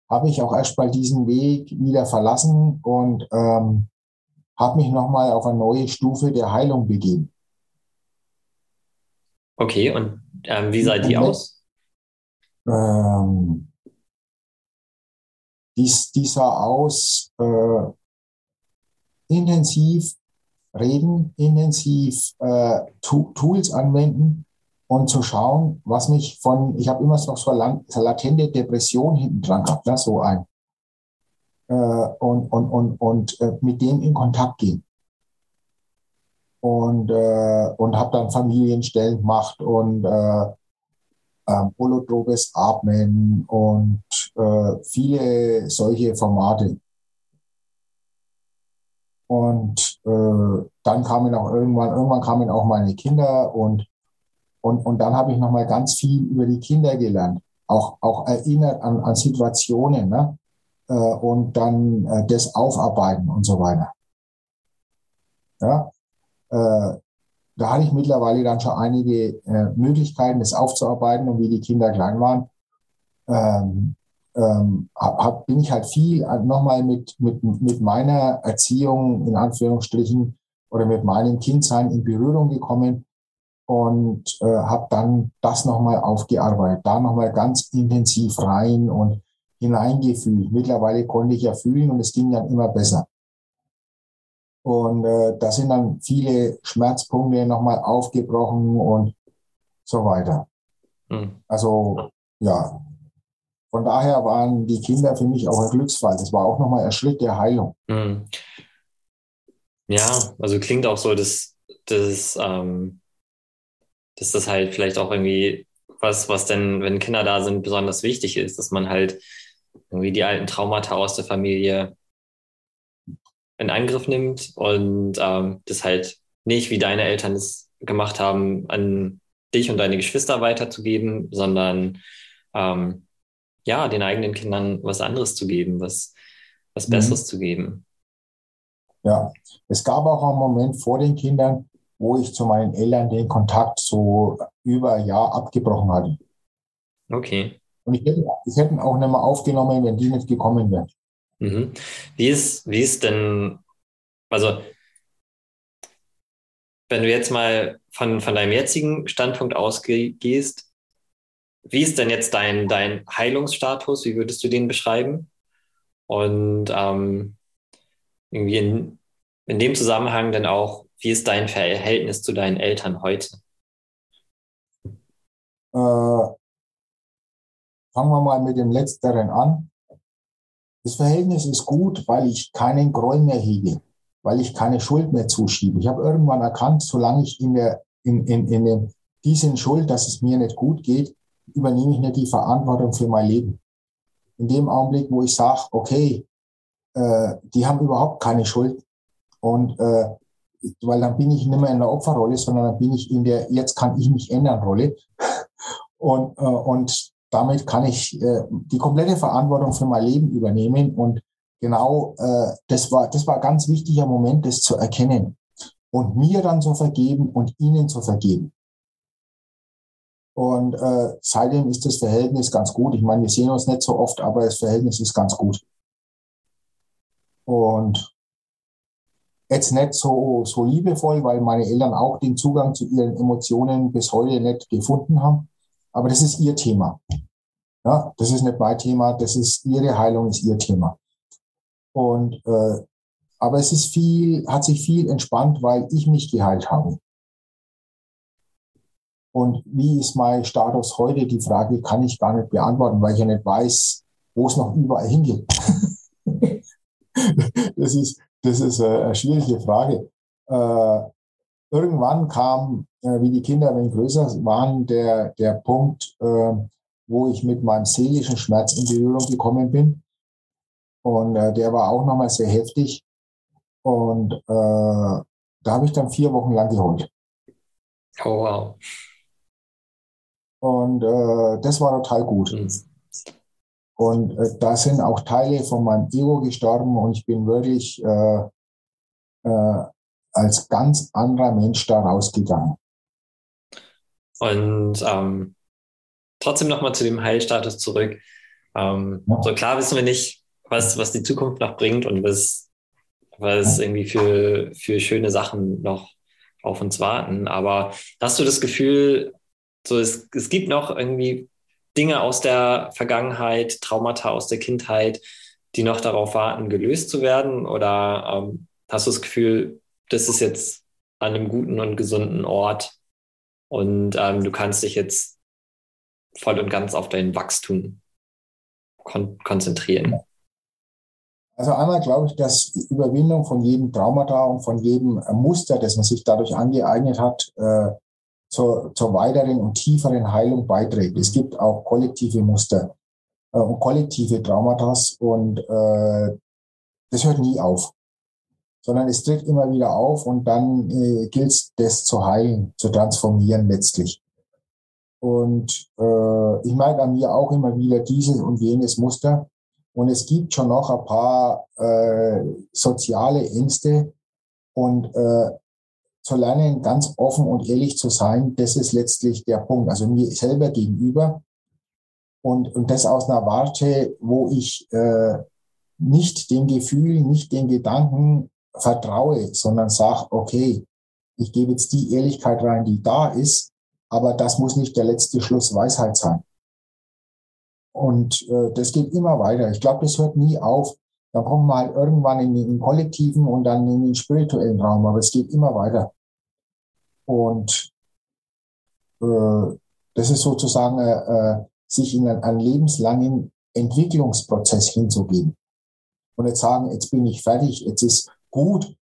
habe ich auch erst mal diesen Weg wieder verlassen und ähm, habe mich nochmal auf eine neue Stufe der Heilung begeben. Okay, und ähm, wie sah die aus? Ähm, die, die sah aus äh, intensiv reden, intensiv äh, Tools anwenden und zu schauen, was mich von, ich habe immer noch so eine latente Depression hinten dran gehabt, ne, so ein. Äh, und und, und, und äh, mit dem in Kontakt gehen. Und, äh, und habe dann Familienstellen gemacht und äh, äh, holotropes Atmen und äh, viele solche Formate. Und äh, dann kamen auch irgendwann, irgendwann kamen auch meine Kinder und, und, und dann habe ich nochmal ganz viel über die Kinder gelernt. Auch, auch erinnert an, an Situationen, ne? Äh, und dann äh, das aufarbeiten und so weiter. Ja, äh, da hatte ich mittlerweile dann schon einige äh, Möglichkeiten, das aufzuarbeiten und wie die Kinder klein waren. Ähm, ähm, hab, bin ich halt viel nochmal mit, mit, mit meiner Erziehung in Anführungsstrichen oder mit meinem Kindsein in Berührung gekommen und äh, habe dann das nochmal aufgearbeitet, da nochmal ganz intensiv rein und hineingefühlt. Mittlerweile konnte ich ja fühlen und es ging dann immer besser. Und äh, da sind dann viele Schmerzpunkte nochmal aufgebrochen und so weiter. Mhm. Also ja, von daher waren die Kinder für mich auch ein Glücksfall. Das war auch nochmal ein Schritt der Heilung. Mhm. Ja, also klingt auch so, dass, dass, ähm, dass das halt vielleicht auch irgendwie was, was denn, wenn Kinder da sind, besonders wichtig ist, dass man halt irgendwie die alten Traumata aus der Familie in Angriff nimmt und ähm, das halt nicht, wie deine Eltern es gemacht haben, an dich und deine Geschwister weiterzugeben, sondern ähm, ja, den eigenen Kindern was anderes zu geben, was, was mhm. Besseres zu geben. Ja, es gab auch einen Moment vor den Kindern, wo ich zu meinen Eltern den Kontakt so über ein Jahr abgebrochen hatte. Okay. Und ich hätte, ich hätte auch nicht mehr aufgenommen, wenn die nicht gekommen wären. Mhm. Wie, ist, wie ist denn, also wenn du jetzt mal von, von deinem jetzigen Standpunkt ausgehst, wie ist denn jetzt dein, dein Heilungsstatus? Wie würdest du den beschreiben? Und ähm, irgendwie in, in dem Zusammenhang dann auch, wie ist dein Verhältnis zu deinen Eltern heute? Äh, fangen wir mal mit dem Letzteren an. Das Verhältnis ist gut, weil ich keinen Groll mehr hege, weil ich keine Schuld mehr zuschiebe. Ich habe irgendwann erkannt, solange ich in der, in, in, in dem, die sind schuld, dass es mir nicht gut geht, übernehme ich nicht die Verantwortung für mein Leben. In dem Augenblick, wo ich sage, okay, äh, die haben überhaupt keine Schuld und äh, weil dann bin ich nicht mehr in der Opferrolle, sondern dann bin ich in der jetzt kann ich mich ändern Rolle *laughs* und äh, und damit kann ich äh, die komplette Verantwortung für mein Leben übernehmen und genau äh, das war das war ein ganz wichtiger Moment, das zu erkennen und mir dann zu vergeben und ihnen zu vergeben. Und äh, seitdem ist das Verhältnis ganz gut. Ich meine, wir sehen uns nicht so oft, aber das Verhältnis ist ganz gut. Und jetzt nicht so, so liebevoll, weil meine Eltern auch den Zugang zu ihren Emotionen bis heute nicht gefunden haben. Aber das ist ihr Thema. Ja, das ist nicht mein Thema, das ist ihre Heilung, ist ihr Thema. Und äh, aber es ist viel, hat sich viel entspannt, weil ich mich geheilt habe. Und wie ist mein Status heute? Die Frage kann ich gar nicht beantworten, weil ich ja nicht weiß, wo es noch überall hingeht. *laughs* das ist, das ist eine schwierige Frage. Äh, irgendwann kam, äh, wie die Kinder ein wenig größer waren, der, der Punkt, äh, wo ich mit meinem seelischen Schmerz in Berührung gekommen bin. Und äh, der war auch nochmal sehr heftig. Und äh, da habe ich dann vier Wochen lang geheult. Oh, wow. Und äh, das war total gut. Mhm. Und äh, da sind auch Teile von meinem Ego gestorben und ich bin wirklich äh, äh, als ganz anderer Mensch da rausgegangen. Und ähm, trotzdem nochmal zu dem Heilstatus zurück. Ähm, ja. So klar wissen wir nicht, was, was die Zukunft noch bringt und was, was irgendwie für, für schöne Sachen noch auf uns warten. Aber hast du das Gefühl, so es, es gibt noch irgendwie Dinge aus der Vergangenheit, Traumata aus der Kindheit, die noch darauf warten, gelöst zu werden? Oder ähm, hast du das Gefühl, das ist jetzt an einem guten und gesunden Ort und ähm, du kannst dich jetzt voll und ganz auf dein Wachstum kon konzentrieren? Also einmal glaube ich, dass die Überwindung von jedem Traumata und von jedem Muster, das man sich dadurch angeeignet hat, äh, zur, zur weiteren und tieferen Heilung beiträgt. Es gibt auch kollektive Muster äh, und kollektive Traumata und äh, das hört nie auf, sondern es tritt immer wieder auf und dann äh, gilt es, das zu heilen, zu transformieren letztlich. Und äh, ich merke an mir auch immer wieder dieses und jenes Muster. Und es gibt schon noch ein paar äh, soziale Ängste. Und äh, zu lernen, ganz offen und ehrlich zu sein, das ist letztlich der Punkt. Also mir selber gegenüber. Und, und das aus einer Warte, wo ich äh, nicht dem Gefühl, nicht den Gedanken vertraue, sondern sage, okay, ich gebe jetzt die Ehrlichkeit rein, die da ist, aber das muss nicht der letzte Schluss Weisheit sein. Und äh, das geht immer weiter. Ich glaube, das hört nie auf. Dann kommt man halt irgendwann in den kollektiven und dann in den spirituellen Raum, aber es geht immer weiter. Und äh, das ist sozusagen äh, äh sich in einen, einen lebenslangen Entwicklungsprozess hinzugeben. Und jetzt sagen, jetzt bin ich fertig, jetzt ist gut.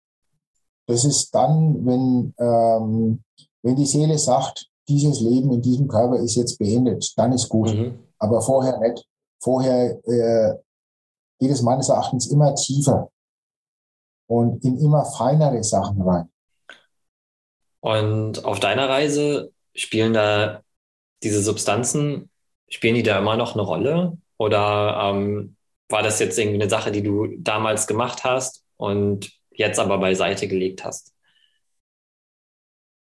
Das ist dann, wenn, ähm, wenn die Seele sagt, dieses Leben in diesem Körper ist jetzt beendet, dann ist gut. Mhm. Aber vorher nicht. Vorher äh, geht es meines Erachtens immer tiefer und in immer feinere Sachen rein. Und auf deiner Reise spielen da diese Substanzen, spielen die da immer noch eine Rolle? Oder ähm, war das jetzt irgendwie eine Sache, die du damals gemacht hast und jetzt aber beiseite gelegt hast?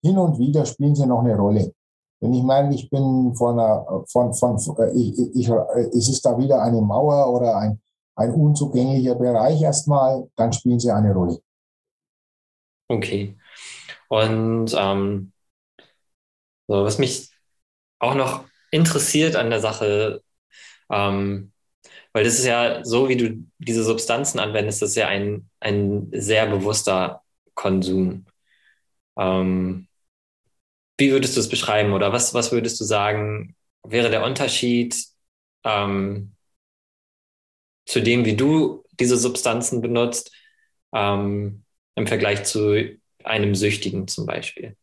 Hin und wieder spielen sie noch eine Rolle. Wenn ich meine, ich bin von einer, von, von, ich, ich, es ist da wieder eine Mauer oder ein, ein unzugänglicher Bereich erstmal, dann spielen sie eine Rolle. Okay. Und ähm, so, was mich auch noch interessiert an der Sache, ähm, weil das ist ja so, wie du diese Substanzen anwendest, das ist ja ein, ein sehr bewusster Konsum. Ähm, wie würdest du es beschreiben oder was, was würdest du sagen, wäre der Unterschied ähm, zu dem, wie du diese Substanzen benutzt, ähm, im Vergleich zu einem Süchtigen zum Beispiel?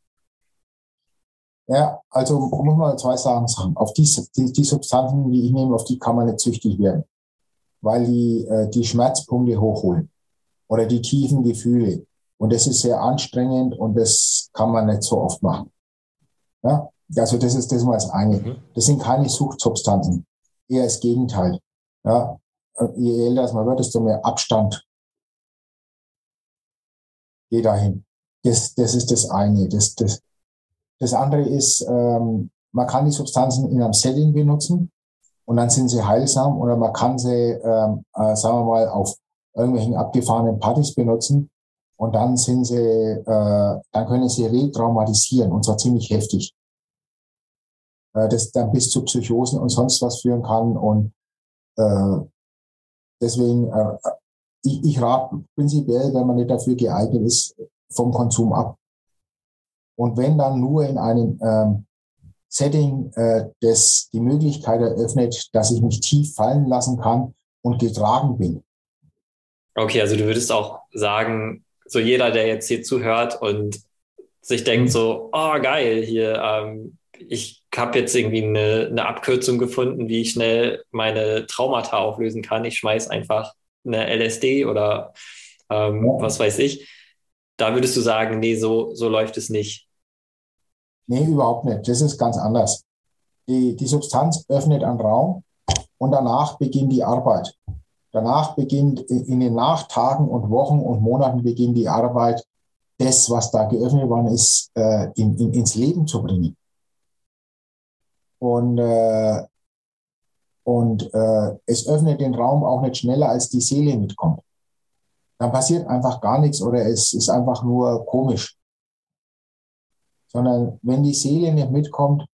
Ja, also muss man zwei Sachen sagen. Auf die, die, die Substanzen, die ich nehme, auf die kann man nicht süchtig werden, weil die äh, die Schmerzpunkte hochholen oder die tiefen Gefühle. Und das ist sehr anstrengend und das kann man nicht so oft machen. Ja, also das ist das mal das eine. Mhm. Das sind keine Suchtsubstanzen, eher das Gegenteil. Ja, je älter man wird, desto mehr Abstand geht dahin. Das, das ist das eine. Das, das, das andere ist, ähm, man kann die Substanzen in einem Setting benutzen und dann sind sie heilsam oder man kann sie, ähm, äh, sagen wir mal, auf irgendwelchen abgefahrenen Partys benutzen und dann sind sie, äh, dann können sie retraumatisieren und zwar ziemlich heftig. Äh, das dann bis zu Psychosen und sonst was führen kann und äh, deswegen, äh, ich, ich rate prinzipiell, wenn man nicht dafür geeignet ist, vom Konsum ab. Und wenn dann nur in einem ähm, Setting, äh, das die Möglichkeit eröffnet, dass ich mich tief fallen lassen kann und getragen bin. Okay, also du würdest auch sagen, so jeder, der jetzt hier zuhört und sich denkt so, oh geil, hier, ähm, ich habe jetzt irgendwie eine, eine Abkürzung gefunden, wie ich schnell meine Traumata auflösen kann. Ich schmeiß einfach eine LSD oder ähm, Ja. was weiß ich. Da würdest du sagen, nee, so, so läuft es nicht. Nee, überhaupt nicht. Das ist ganz anders. Die, die Substanz öffnet einen Raum und danach beginnt die Arbeit. Danach beginnt in den Nachtagen und Wochen und Monaten beginnt die Arbeit, das, was da geöffnet worden ist, äh, in, in, ins Leben zu bringen. Und, äh, und äh, es öffnet den Raum auch nicht schneller, als die Seele mitkommt. Dann passiert einfach gar nichts oder es ist einfach nur komisch. Sondern wenn die Seele nicht mitkommt,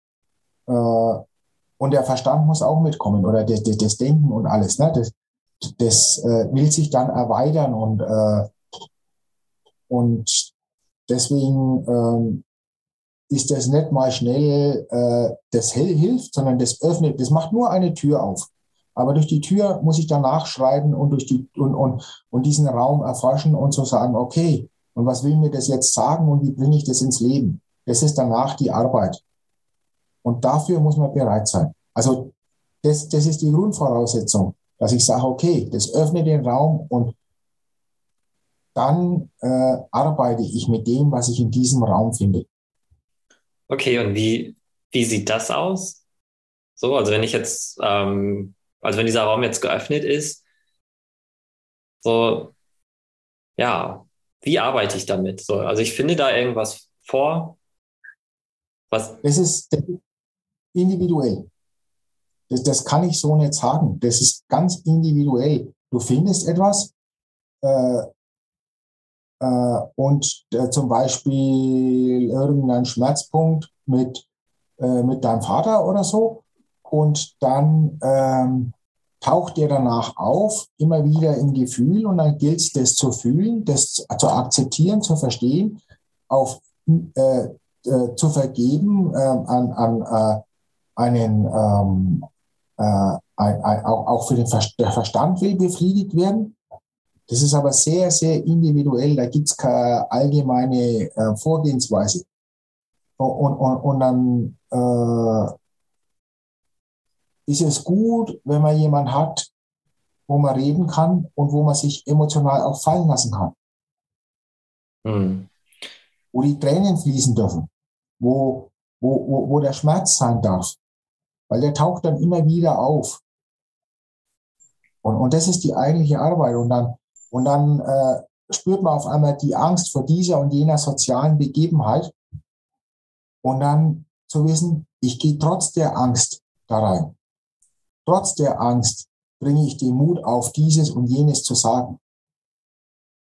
äh, und der Verstand muss auch mitkommen oder das, das, das Denken und alles, ne? das, das äh, will sich dann erweitern und, äh, und deswegen ähm, ist das nicht mal schnell, äh, das hell hilft, sondern das öffnet, das macht nur eine Tür auf. Aber durch die Tür muss ich danach schreiben und durch die und, und, und diesen Raum erforschen und so sagen, okay, und was will mir das jetzt sagen und wie bringe ich das ins Leben? Das ist danach die Arbeit. Und dafür muss man bereit sein. Also das, das ist die Grundvoraussetzung, dass ich sage, okay, das öffnet den Raum und dann äh, arbeite ich mit dem, was ich in diesem Raum finde. Okay, und wie, wie sieht das aus? So, also wenn ich jetzt, ähm, also wenn dieser Raum jetzt geöffnet ist, so, ja, wie arbeite ich damit? So, also ich finde da irgendwas vor, was, Das ist individuell. Das, das kann ich so nicht sagen. Das ist ganz individuell. Du findest etwas äh, äh, und äh, zum Beispiel irgendeinen Schmerzpunkt mit, äh, mit deinem Vater oder so und dann ähm, taucht dir danach auf, immer wieder im Gefühl und dann gilt es, das zu fühlen, das zu zu akzeptieren, zu verstehen, auf, äh, äh, zu vergeben, äh, an, an äh, einen, ähm, äh, ein, ein, auch, auch für den Ver der Verstand will befriedigt werden. Das ist aber sehr, sehr individuell. Da gibt es keine allgemeine äh, Vorgehensweise. Und, und, und dann ist es gut, wenn man jemanden hat, wo man reden kann und wo man sich emotional auch fallen lassen kann, hm, wo die Tränen fließen dürfen, wo, wo, wo, wo der Schmerz sein darf, weil der taucht dann immer wieder auf. Und, und das ist die eigentliche Arbeit. Und dann, und dann äh, spürt man auf einmal die Angst vor dieser und jener sozialen Begebenheit. Und dann zu wissen, ich gehe trotz der Angst da rein. Trotz der Angst bringe ich den Mut auf, dieses und jenes zu sagen.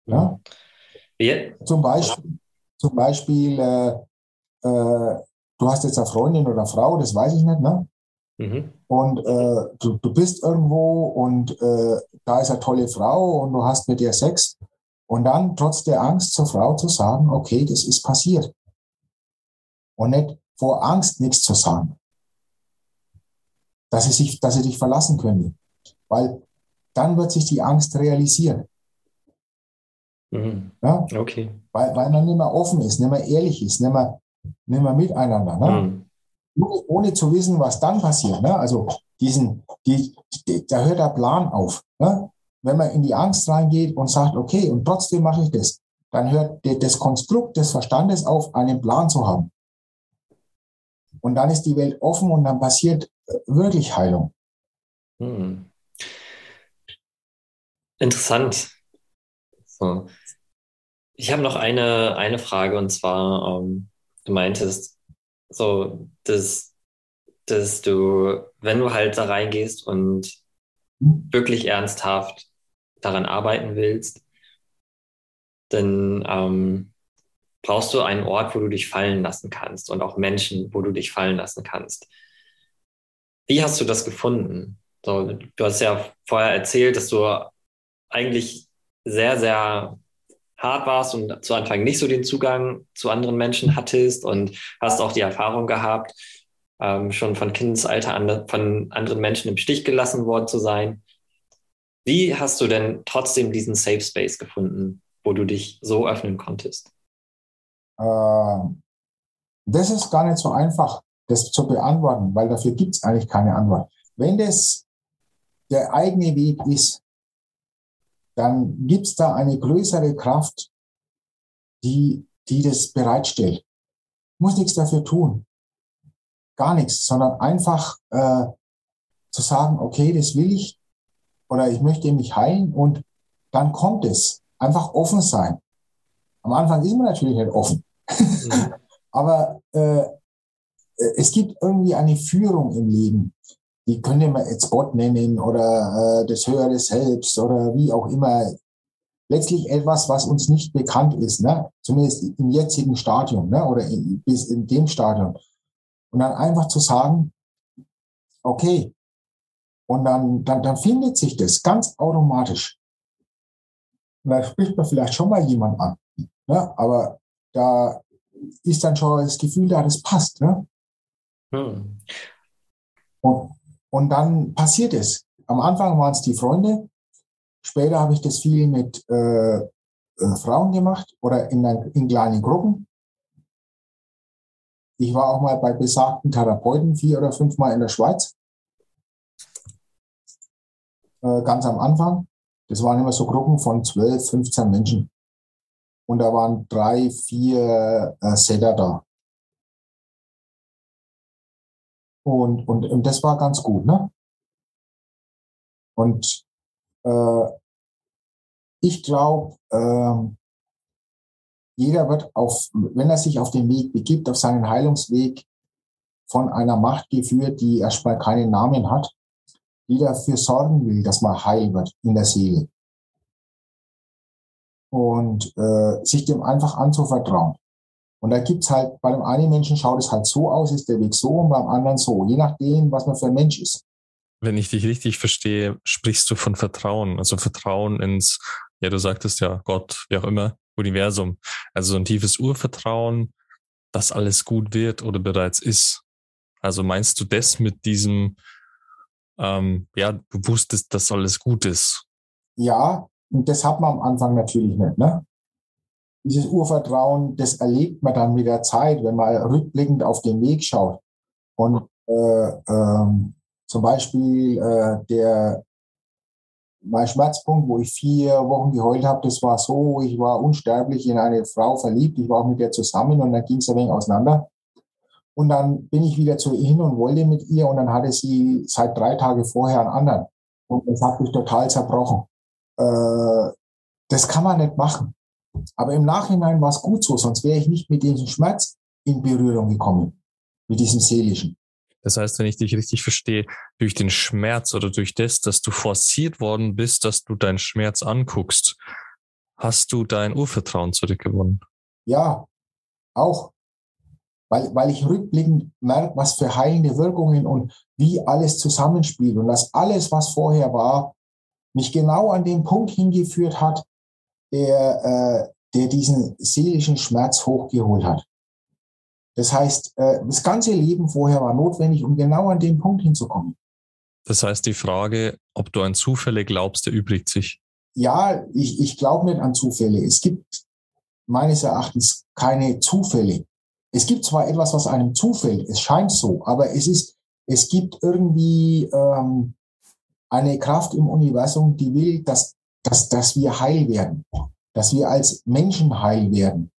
Ja? wie, Zum Beispiel, zum Beispiel äh, äh, du hast jetzt eine Freundin oder Frau, das weiß ich nicht, ne? mhm, Und äh, du, du bist irgendwo und äh, da ist eine tolle Frau und du hast mit ihr Sex. Und dann trotz der Angst zur Frau zu sagen, okay, das ist passiert. Und nicht vor Angst nichts zu sagen. Dass sie, sich, dass sie dich verlassen könnte. Weil dann wird sich die Angst realisieren. mhm, Ja? okay, Weil, weil man nicht mehr offen ist, nicht mehr ehrlich ist, nicht mehr, nicht mehr miteinander. Ne? hm, ohne, ohne zu wissen, was dann passiert. Ne? Also diesen, die, die, da hört der Plan auf. Ne? Wenn man in die Angst reingeht und sagt, okay, und trotzdem mache ich das, dann hört die, das Konstrukt des Verstandes auf, einen Plan zu haben. Und dann ist die Welt offen und dann passiert äh, wirklich Heilung. hm. Interessant. So. Ich habe noch eine, eine Frage und zwar, ähm, meintest, so, dass, dass du, wenn du halt da reingehst und wirklich ernsthaft daran arbeiten willst, dann ähm, brauchst du einen Ort, wo du dich fallen lassen kannst und auch Menschen, wo du dich fallen lassen kannst. Wie hast du das gefunden? So, du hast ja vorher erzählt, dass du eigentlich sehr, sehr hart warst und zu Anfang nicht so den Zugang zu anderen Menschen hattest und hast auch die Erfahrung gehabt, ähm, schon von Kindesalter an von anderen Menschen im Stich gelassen worden zu sein. Wie hast du denn trotzdem diesen Safe Space gefunden, wo du dich so öffnen konntest? Äh, das ist gar nicht so einfach, das zu beantworten, weil dafür gibt es eigentlich keine Antwort. Wenn das der eigene Weg ist, dann gibt es da eine größere Kraft, die, die das bereitstellt. Muss nichts dafür tun. Gar nichts, sondern einfach äh, zu sagen, okay, das will ich oder ich möchte mich heilen und dann kommt es. Einfach offen sein. Am Anfang ist man natürlich nicht offen. Mhm. *laughs* Aber äh, es gibt irgendwie eine Führung im Leben. Die könnte man jetzt Gott nennen oder äh, das höhere Selbst oder wie auch immer. Letztlich etwas, was uns nicht bekannt ist, ne? zumindest im jetzigen Stadium ne? oder in, bis in dem Stadium. Und dann einfach zu sagen, okay, und dann, dann, dann findet sich das ganz automatisch. Und da spricht man vielleicht schon mal jemand an. Ne? Aber da ist dann schon das Gefühl da, das passt. Ne? Hm. Und, und dann passiert es. Am Anfang waren es die Freunde. Später habe ich das viel mit äh, äh, Frauen gemacht oder in, in kleinen Gruppen. Ich war auch mal bei besagten Therapeuten vier oder fünfmal in der Schweiz. Äh, ganz am Anfang. Das waren immer so Gruppen von 12, 15 Menschen. Und da waren drei, vier äh, Setter da. Und, und, und das war ganz gut, ne? Und äh, ich glaube, äh, jeder wird auf, wenn er sich auf den Weg begibt, auf seinen Heilungsweg, von einer Macht geführt, die erstmal keinen Namen hat, die dafür sorgen will, dass man heil wird in der Seele und äh, sich dem einfach anzuvertrauen. Und da gibt's halt, bei dem einen Menschen schaut es halt so aus, ist der Weg so und beim anderen so, je nachdem, was man für ein Mensch ist. Wenn ich dich richtig verstehe, sprichst du von Vertrauen, also Vertrauen ins, ja, du sagtest ja, Gott, wie auch immer, Universum. Also ein tiefes Urvertrauen, dass alles gut wird oder bereits ist. Also meinst du das mit diesem, ähm, ja, du wusstest, dass alles gut ist? Ja, und das hat man am Anfang natürlich nicht. Ne? Dieses Urvertrauen, das erlebt man dann mit der Zeit, wenn man rückblickend auf den Weg schaut. Und äh, ähm, zum Beispiel äh, der mein Schmerzpunkt, wo ich vier Wochen geheult habe, das war so, ich war unsterblich in eine Frau verliebt, ich war auch mit der zusammen und dann ging es ein wenig auseinander. Und dann bin ich wieder zu ihr hin und wollte mit ihr und dann hatte sie seit drei Tagen vorher einen anderen. Und das hat mich total zerbrochen. Äh, das kann man nicht machen. Aber im Nachhinein war es gut so, sonst wäre ich nicht mit diesem Schmerz in Berührung gekommen, mit diesem seelischen. Das heißt, wenn ich dich richtig verstehe, durch den Schmerz oder durch das, dass du forciert worden bist, dass du deinen Schmerz anguckst, hast du dein Urvertrauen zurückgewonnen. Ja, auch. Weil, weil ich rückblickend merke, was für heilende Wirkungen und wie alles zusammenspielt und dass alles, was vorher war, mich genau an den Punkt hingeführt hat, der, äh, der diesen seelischen Schmerz hochgeholt hat. Das heißt, äh, das ganze Leben vorher war notwendig, um genau an den Punkt hinzukommen. Das heißt, die Frage, ob du an Zufälle glaubst, erübrigt sich. Ja, ich, ich glaube nicht an Zufälle. Es gibt meines Erachtens keine Zufälle. Es gibt zwar etwas, was einem zufällt, es scheint so, aber es ist, es gibt irgendwie ähm, eine Kraft im Universum, die will, dass, dass, dass wir heil werden, dass wir als Menschen heil werden.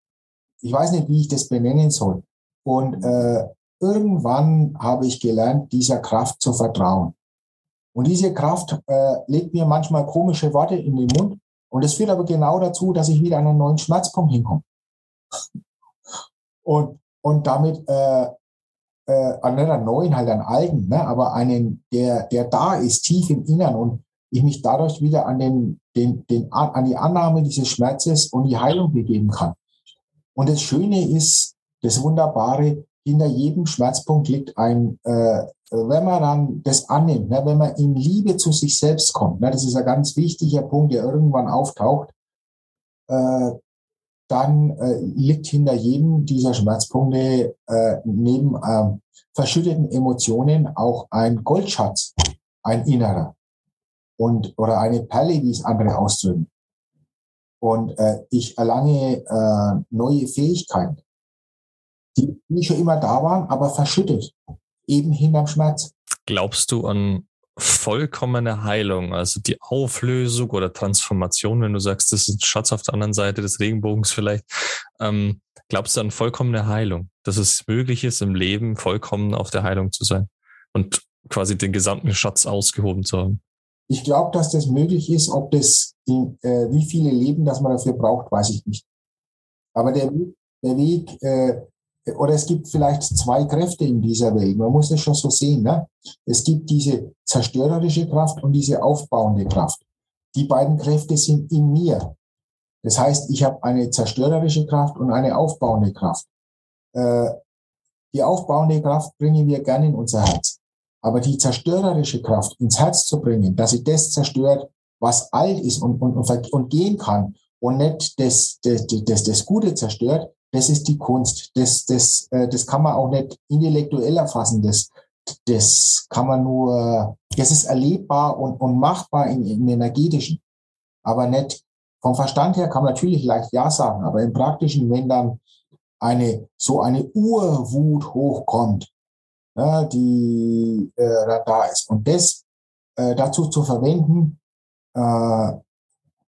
Ich weiß nicht, wie ich das benennen soll. Und äh, irgendwann habe ich gelernt, dieser Kraft zu vertrauen. Und diese Kraft äh, legt mir manchmal komische Worte in den Mund. Und es führt aber genau dazu, dass ich wieder an einen neuen Schmerzpunkt hinkomme. Und, und damit äh, äh, nicht einen neuen, halt einen alten, ne, aber einen, der, der da ist, tief im Innern und ich mich dadurch wieder an den, den, den, an die Annahme dieses Schmerzes und die Heilung begeben kann. Und das Schöne ist, das Wunderbare, hinter jedem Schmerzpunkt liegt ein, äh, wenn man dann das annimmt, ne, wenn man in Liebe zu sich selbst kommt, ne, das ist ein ganz wichtiger Punkt, der irgendwann auftaucht, äh, dann äh, liegt hinter jedem dieser Schmerzpunkte äh, neben äh, verschütteten Emotionen auch ein Goldschatz, ein innerer. Und oder eine Perle, wie es andere ausdrücken. Und äh, ich erlange äh, neue Fähigkeiten, die nicht schon immer da waren, aber verschüttet, eben hinterm Schmerz. Glaubst du an vollkommene Heilung, also die Auflösung oder Transformation, wenn du sagst, das ist ein Schatz auf der anderen Seite des Regenbogens vielleicht, ähm, glaubst du an vollkommene Heilung, dass es möglich ist, im Leben vollkommen auf der Heilung zu sein und quasi den gesamten Schatz ausgehoben zu haben? Ich glaube, dass das möglich ist. Ob das, in, äh, wie viele Leben, das man dafür braucht, weiß ich nicht. Aber der, der Weg, äh, oder es gibt vielleicht zwei Kräfte in dieser Welt. Man muss es schon so sehen. Ne? Es gibt diese zerstörerische Kraft und diese aufbauende Kraft. Die beiden Kräfte sind in mir. Das heißt, ich habe eine zerstörerische Kraft und eine aufbauende Kraft. Äh, die aufbauende Kraft bringen wir gerne in unser Herz. Aber die zerstörerische Kraft ins Herz zu bringen, dass sie das zerstört, was alt ist und, und, und, und gehen kann und nicht das, das, das, das Gute zerstört, das ist die Kunst. Das, das, äh, das kann man auch nicht intellektuell erfassen. Das, das kann man nur, das ist erlebbar und, und machbar im, im energetischen. Aber nicht vom Verstand her kann man natürlich leicht Ja sagen, aber im praktischen, wenn dann eine, so eine Urwut hochkommt, ja, die äh, da ist. Und das äh, dazu zu verwenden, äh,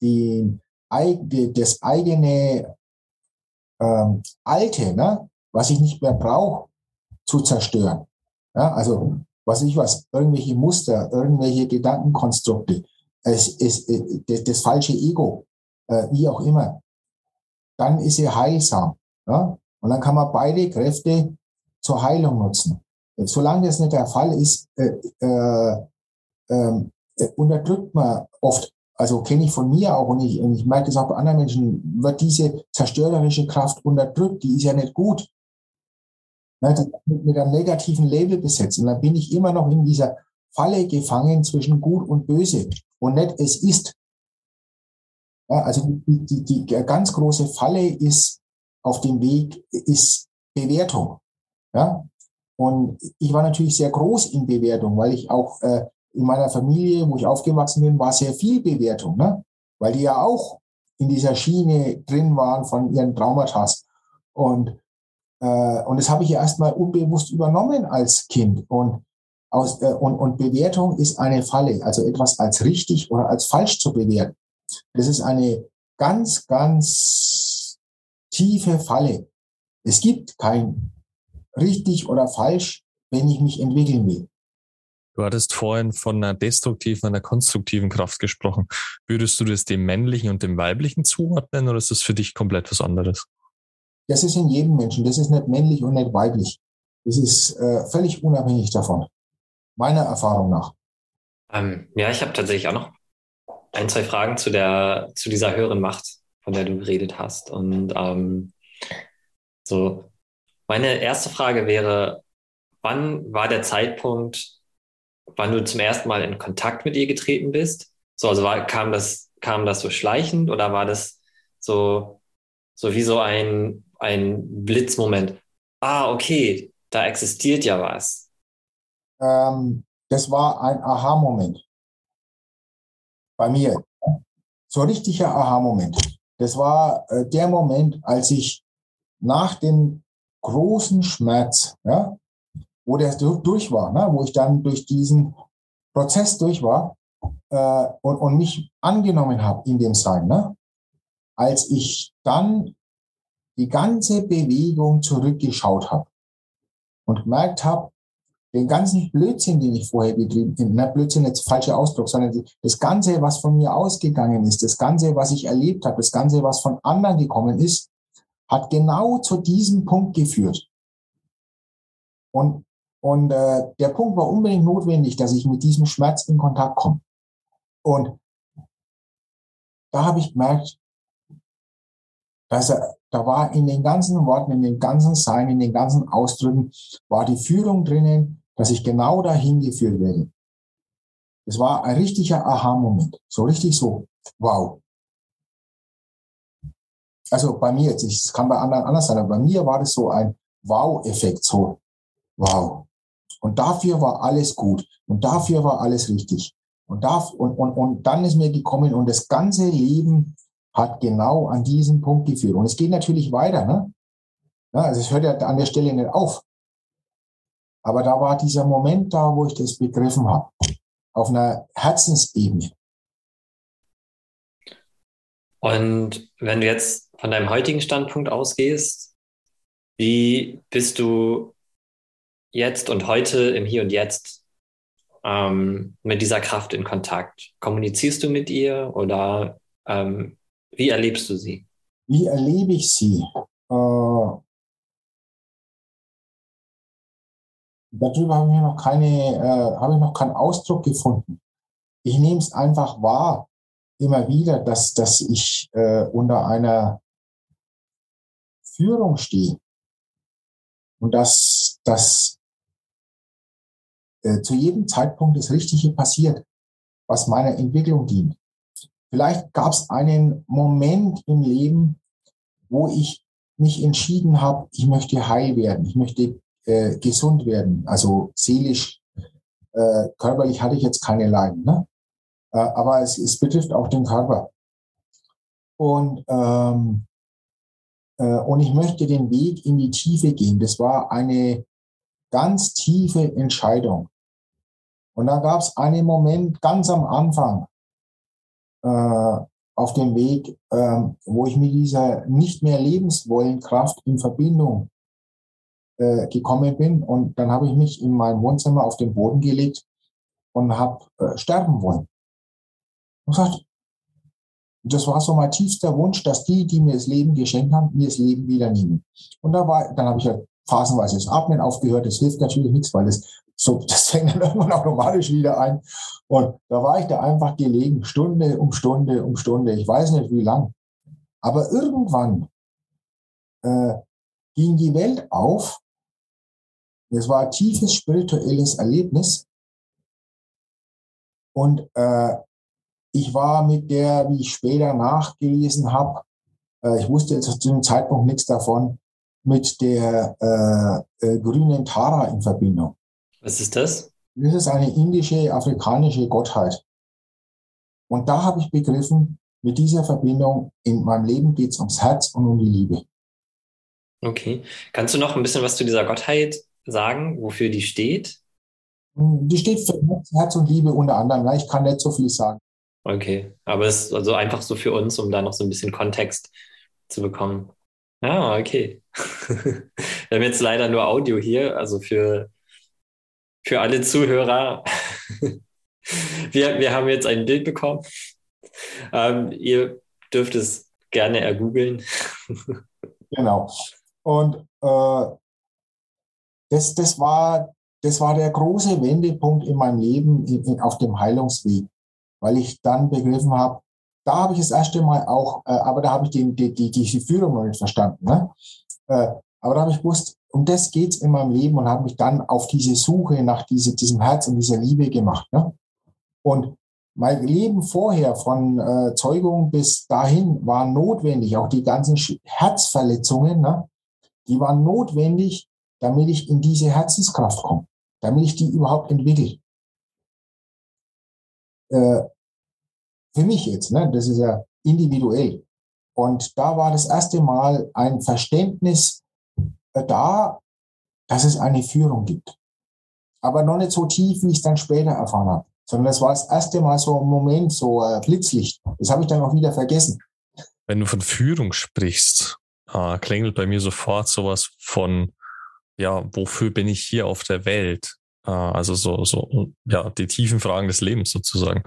die, die, das eigene ähm, Alte, ne, was ich nicht mehr brauche, zu zerstören. Ja, also, was ich was, irgendwelche Muster, irgendwelche Gedankenkonstrukte, es ist äh, das, das, falsche Ego, äh, wie auch immer, dann ist sie heilsam. Ja? Und dann kann man beide Kräfte zur Heilung nutzen. Solange das nicht der Fall ist, äh, äh, ähm, äh, unterdrückt man oft also kenne ich von mir auch und ich, und ich merke das auch bei anderen Menschen, wird diese zerstörerische Kraft unterdrückt, die ist ja nicht gut. Ne, mit einem negativen Label besetzt. Und dann bin ich immer noch in dieser Falle gefangen zwischen gut und böse und nicht es ist. Ja, also die, die, die ganz große Falle ist auf dem Weg, ist Bewertung. Ja? Und ich war natürlich sehr groß in Bewertung, weil ich auch äh, in meiner Familie, wo ich aufgewachsen bin, war sehr viel Bewertung, ne? weil die ja auch in dieser Schiene drin waren von ihren Traumata. Und, äh, und das habe ich ja erstmal unbewusst übernommen als Kind. Und, aus, äh, und, und Bewertung ist eine Falle, also etwas als richtig oder als falsch zu bewerten. Das ist eine ganz, ganz tiefe Falle. Es gibt kein richtig oder falsch, wenn ich mich entwickeln will. Du hattest vorhin von einer destruktiven, einer konstruktiven Kraft gesprochen. Würdest du das dem männlichen und dem weiblichen zuordnen oder ist das für dich komplett was anderes? Das ist in jedem Menschen. Das ist nicht männlich und nicht weiblich. Das ist äh, völlig unabhängig davon. Meiner Erfahrung nach. Ähm, ja, ich habe tatsächlich auch noch ein, zwei Fragen zu der, zu dieser höheren Macht, von der du geredet hast. Und ähm, so, meine erste Frage wäre, wann war der Zeitpunkt, wann du zum ersten Mal in Kontakt mit ihr getreten bist? So, also war, kam das, kam das so schleichend oder war das so, so wie so ein, ein Blitzmoment? Ah, okay, da existiert ja was. Ähm, das war ein Aha-Moment. Bei mir. So ein richtiger Aha-Moment. Das war äh, der Moment, als ich nach dem großen Schmerz, ja, wo der durch war, ne? wo ich dann durch diesen Prozess durch war äh, und, und mich angenommen habe in dem Sein. Ne? Als ich dann die ganze Bewegung zurückgeschaut habe und gemerkt habe, den ganzen Blödsinn, den ich vorher betrieben habe, ne, Blödsinn jetzt falscher Ausdruck, sondern das Ganze, was von mir ausgegangen ist, das Ganze, was ich erlebt habe, das Ganze, was von anderen gekommen ist, hat genau zu diesem Punkt geführt. Und und äh, der Punkt war unbedingt notwendig, dass ich mit diesem Schmerz in Kontakt komme. Und da habe ich gemerkt, dass er, da war in den ganzen Worten, in den ganzen Sein, in den ganzen Ausdrücken, war die Führung drinnen, dass ich genau dahin geführt werde. Es war ein richtiger Aha-Moment. So richtig so, wow. Also bei mir jetzt, es kann bei anderen anders sein, aber bei mir war das so ein Wow-Effekt, so wow. Und dafür war alles gut. Und dafür war alles richtig. Und, darf, und, und, und dann ist mir gekommen und das ganze Leben hat genau an diesem Punkt geführt. Und es geht natürlich weiter. Ne? Ja, also es hört ja an der Stelle nicht auf. Aber da war dieser Moment da, wo ich das begriffen habe, auf einer Herzensebene. Und wenn du jetzt von deinem heutigen Standpunkt ausgehst, wie bist du jetzt und heute im Hier und Jetzt ähm, mit dieser Kraft in Kontakt? Kommunizierst du mit ihr oder ähm, wie erlebst du sie? Wie erlebe ich sie? Äh, darüber habe ich noch keine, äh, habe ich noch keinen Ausdruck gefunden. Ich nehme es einfach wahr, immer wieder, dass, dass ich äh, unter einer Führung stehe und dass, dass äh, zu jedem Zeitpunkt das Richtige passiert, was meiner Entwicklung dient. Vielleicht gab es einen Moment im Leben, wo ich mich entschieden habe, ich möchte heil werden, ich möchte äh, gesund werden, also seelisch, äh, körperlich hatte ich jetzt keine Leiden, ne? Äh, aber es, es betrifft auch den Körper. Und, ähm, äh, und ich möchte den Weg in die Tiefe gehen. Das war eine ganz tiefe Entscheidung. Und da gab es einen Moment ganz am Anfang äh, auf dem Weg, äh, wo ich mit dieser nicht mehr lebenswollen Kraft in Verbindung äh, gekommen bin. Und dann habe ich mich in meinem Wohnzimmer auf den Boden gelegt und habe äh, sterben wollen. Und gesagt, das war so mein tiefster Wunsch, dass die, die mir das Leben geschenkt haben, mir das Leben wieder nehmen. Und da war, dann habe ich halt phasenweise das Atmen aufgehört. Das hilft natürlich nichts, weil das so, *laughs* das fängt dann irgendwann automatisch wieder ein. Und da war ich da einfach gelegen, Stunde um Stunde um Stunde. Ich weiß nicht wie lang. Aber irgendwann äh, ging die Welt auf es war ein tiefes spirituelles Erlebnis. Und äh, ich war mit der, wie ich später nachgelesen habe, äh, ich wusste jetzt zu dem Zeitpunkt nichts davon, mit der äh, äh, grünen Tara in Verbindung. Was ist das? Das ist eine indische, afrikanische Gottheit. Und da habe ich begriffen, mit dieser Verbindung in meinem Leben geht es ums Herz und um die Liebe. Okay. Kannst du noch ein bisschen was zu dieser Gottheit sagen, wofür die steht? Die steht für Herz und Liebe unter anderem. Ich kann nicht so viel sagen. Okay, aber es ist also einfach so für uns, um da noch so ein bisschen Kontext zu bekommen. Ah, okay. *laughs* Wir haben jetzt leider nur Audio hier, also für, für alle Zuhörer. *laughs* wir, wir haben jetzt ein Bild bekommen. Ähm, ihr dürft es gerne ergoogeln. *laughs* genau. Und äh, das, das, war, das war der große Wendepunkt in meinem Leben in, in, auf dem Heilungsweg, weil ich dann begriffen habe, da habe ich das erste Mal auch, äh, aber da habe ich die, die, die, die Führung noch nicht verstanden. Ne? Äh, aber da habe ich gewusst, um das geht's in meinem Leben und habe mich dann auf diese Suche nach diese, diesem Herz und dieser Liebe gemacht. Ne? Und mein Leben vorher von äh, Zeugung bis dahin war notwendig, auch die ganzen Herzverletzungen, ne? die waren notwendig, damit ich in diese Herzenskraft komme, damit ich die überhaupt entwickle. Äh, für mich jetzt, ne, das ist ja individuell. Und da war das erste Mal ein Verständnis äh, da, dass es eine Führung gibt. Aber noch nicht so tief, wie ich es dann später erfahren habe. Sondern das war das erste Mal so ein Moment, so äh, Blitzlicht. Das habe ich dann auch wieder vergessen. Wenn du von Führung sprichst, äh, klingelt bei mir sofort sowas von ja, wofür bin ich hier auf der Welt? Äh, also so, so, ja, die tiefen Fragen des Lebens sozusagen.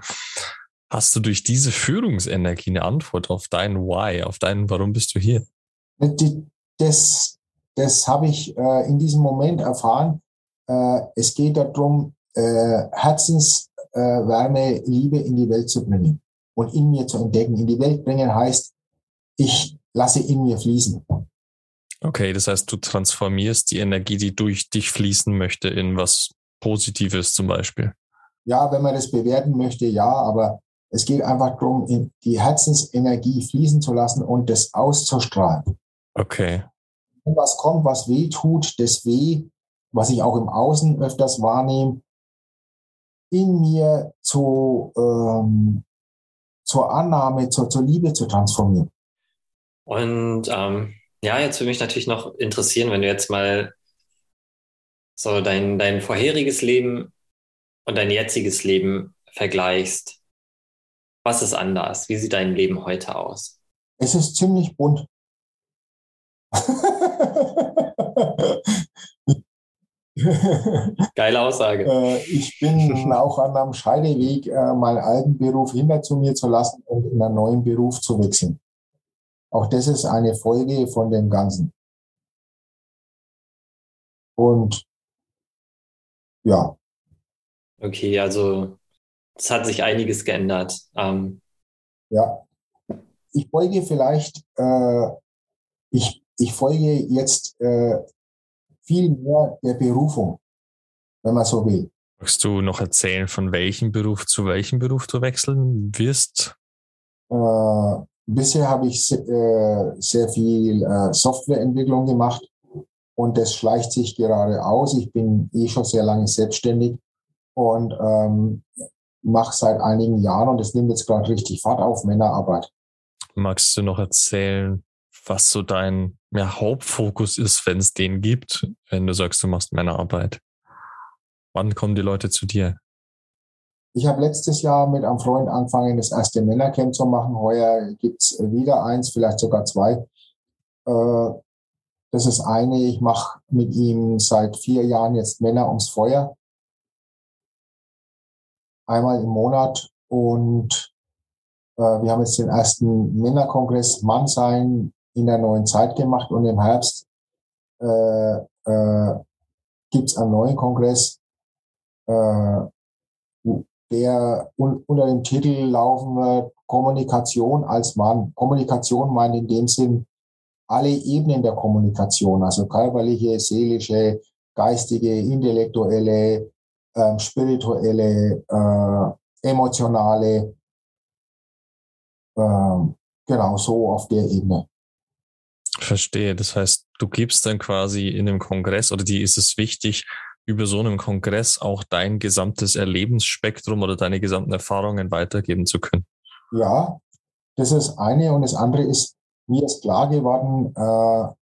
Hast du durch diese Führungsenergie eine Antwort auf dein Why, auf dein Warum bist du hier? Das, das habe ich äh, in diesem Moment erfahren. Äh, es geht darum, äh, Herzenswärme, äh, Liebe in die Welt zu bringen und in mir zu entdecken. In die Welt bringen heißt, ich lasse in mir fließen. Okay, das heißt, du transformierst die Energie, die durch dich fließen möchte, in was Positives zum Beispiel. Ja, wenn man das bewerten möchte, ja, aber es geht einfach darum, die Herzensenergie fließen zu lassen und das auszustrahlen. Okay. Wenn was kommt, was weh tut, das Weh, was ich auch im Außen öfters wahrnehme, in mir zu, ähm, zur Annahme, zur, zur Liebe zu transformieren. Und ähm, ja, jetzt würde mich natürlich noch interessieren, wenn du jetzt mal so dein, dein vorheriges Leben und dein jetziges Leben vergleichst. Was ist anders? Wie sieht dein Leben heute aus? Es ist ziemlich bunt. Geile Aussage. Äh, ich bin *laughs* auch an einem Scheideweg, äh, meinen alten Beruf hinter zu mir zu lassen und in einen neuen Beruf zu wechseln. Auch das ist eine Folge von dem Ganzen. Und ja. Okay, also es hat sich einiges geändert. Ähm, ja. Ich folge vielleicht, äh, ich, ich folge jetzt äh, viel mehr der Berufung, wenn man so will. Magst du noch erzählen, von welchem Beruf zu welchem Beruf du wechseln wirst? Äh, bisher habe ich äh, sehr viel äh, Softwareentwicklung gemacht und das schleicht sich gerade aus. Ich bin eh schon sehr lange selbstständig und ähm, mache seit einigen Jahren und es nimmt jetzt gerade richtig Fahrt auf Männerarbeit. Magst du noch erzählen, was so dein ja, Hauptfokus ist, wenn es den gibt, wenn du sagst, du machst Männerarbeit? Wann kommen die Leute zu dir? Ich habe letztes Jahr mit einem Freund angefangen, das erste Männercamp zu machen. Heuer gibt's wieder eins, vielleicht sogar zwei. Äh, das ist eine, ich mache mit ihm seit vier Jahren jetzt Männer ums Feuer. Einmal im Monat. Und äh, wir haben jetzt den ersten Männerkongress Mannsein in der neuen Zeit gemacht. Und im Herbst äh, äh, gibt einen neuen Kongress, äh, der un unter dem Titel laufen wird Kommunikation als Mann. Kommunikation meint in dem Sinn alle Ebenen der Kommunikation, also körperliche, seelische, geistige, intellektuelle, äh, spirituelle, äh, emotionale, äh, genau so auf der Ebene. Verstehe. Das heißt, du gibst dann quasi in einem Kongress oder die ist es wichtig, über so einem Kongress auch dein gesamtes Erlebensspektrum oder deine gesamten Erfahrungen weitergeben zu können. Ja, das ist eine und das andere ist, mir ist klar geworden, äh,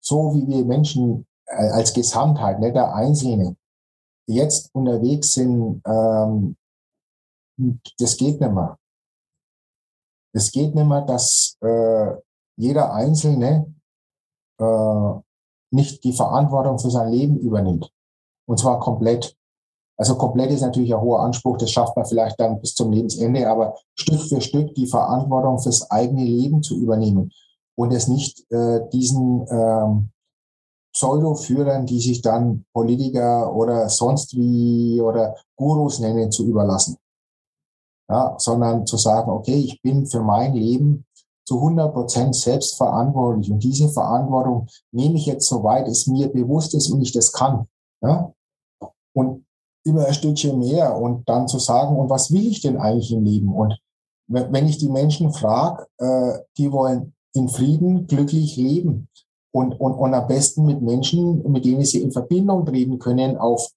so wie wir Menschen äh, als Gesamtheit, nicht der Einzelne, jetzt unterwegs sind, ähm, das geht nicht mehr. Es geht nicht mehr, dass äh, jeder Einzelne äh, nicht die Verantwortung für sein Leben übernimmt. Und zwar komplett. Also komplett ist natürlich ein hoher Anspruch, das schafft man vielleicht dann bis zum Lebensende, aber Stück für Stück die Verantwortung fürs eigene Leben zu übernehmen und es nicht äh, diesen ähm, Pseudo-Führern, die sich dann Politiker oder sonst wie oder Gurus nennen, zu überlassen. Ja, sondern zu sagen, okay, ich bin für mein Leben zu 100 Prozent selbstverantwortlich und diese Verantwortung nehme ich jetzt, soweit es mir bewusst ist und ich das kann. Ja? Und immer ein Stückchen mehr und dann zu sagen, und was will ich denn eigentlich im Leben? Und wenn ich die Menschen frage, äh, die wollen in Frieden glücklich leben und, und, und am besten mit Menschen, mit denen sie in Verbindung treten können auf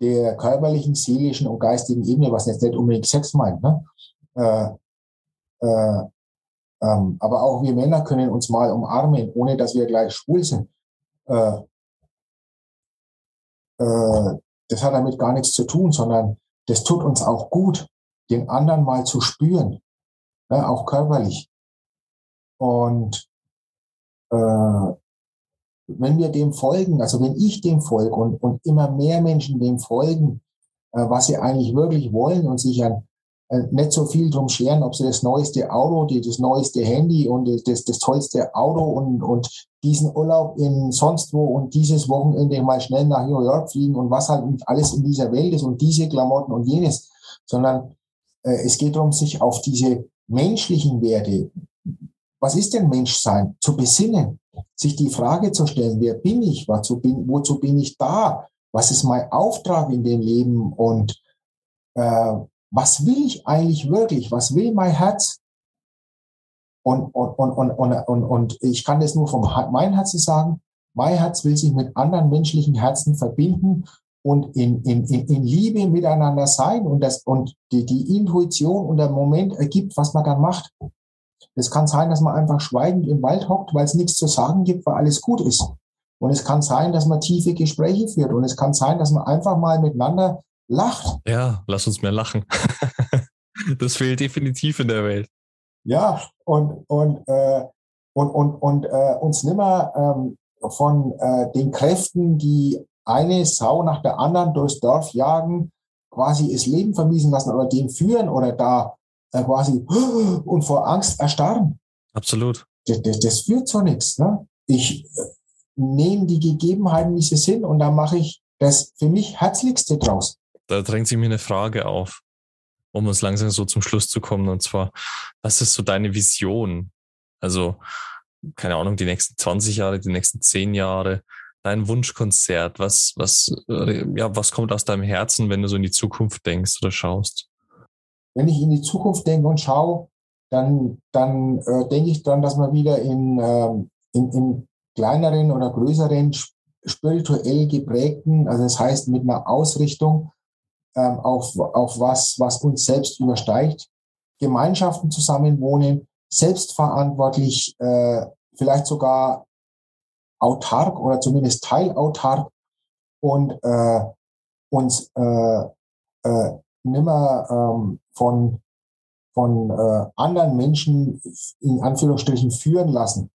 der körperlichen, seelischen und geistigen Ebene, was jetzt nicht unbedingt Sex meint. Ne? Äh, äh, ähm, aber auch wir Männer können uns mal umarmen, ohne dass wir gleich schwul sind. Äh, äh, das hat damit gar nichts zu tun, sondern das tut uns auch gut, den anderen mal zu spüren, ne, auch körperlich. Und äh, wenn wir dem folgen, also wenn ich dem folge und, und immer mehr Menschen dem folgen, äh, was sie eigentlich wirklich wollen und sich an, äh, nicht so viel drum scheren, ob sie das neueste Auto, die, das neueste Handy und das, das tollste Auto und, und diesen Urlaub in sonst wo und dieses Wochenende mal schnell nach New York fliegen und was halt alles in dieser Welt ist und diese Klamotten und jenes, sondern äh, es geht darum, sich auf diese menschlichen Werte, was ist denn Menschsein, zu besinnen, sich die Frage zu stellen, wer bin ich, wozu bin, wozu bin ich da, was ist mein Auftrag in dem Leben und äh, was will ich eigentlich wirklich? Was will mein Herz? Und, und, und, und, und, und, und ich kann das nur vom mein Herzen sagen. Mein Herz will sich mit anderen menschlichen Herzen verbinden und in, in, in, in Liebe miteinander sein und, das, und die, die Intuition und der Moment ergibt, was man dann macht. Es kann sein, dass man einfach schweigend im Wald hockt, weil es nichts zu sagen gibt, weil alles gut ist. Und es kann sein, dass man tiefe Gespräche führt. Und es kann sein, dass man einfach mal miteinander lacht. Ja, lass uns mehr lachen. *laughs* das fehlt definitiv in der Welt. Ja, und, und, äh, und, und, und äh, uns nimmer ähm, von äh, den Kräften, die eine Sau nach der anderen durchs Dorf jagen, quasi das Leben vermiesen lassen oder dem führen oder da äh, quasi *gasps* und vor Angst erstarren. Absolut. Das, das, das führt zu nichts. Ne? Ich äh, nehme die Gegebenheiten, wie sie sind und dann mache ich das für mich Herzlichste draus. Da drängt sich mir eine Frage auf, um uns langsam so zum Schluss zu kommen. Und zwar, was ist so deine Vision? Also, keine Ahnung, die nächsten 20 Jahre, die nächsten 10 Jahre, dein Wunschkonzert, was, was, äh, ja, was kommt aus deinem Herzen, wenn du so in die Zukunft denkst oder schaust? Wenn ich in die Zukunft denke und schaue, dann, dann äh, denke ich dran, dass man wieder in, ähm, in, in kleineren oder größeren spirituell geprägten, also das heißt mit einer Ausrichtung ähm, auf, auf was, was uns selbst übersteigt, Gemeinschaften zusammenwohnen, selbstverantwortlich, äh, vielleicht sogar autark oder zumindest teilautark und äh, uns äh, äh, nimmer ähm, von, von äh, anderen Menschen in Anführungsstrichen führen lassen,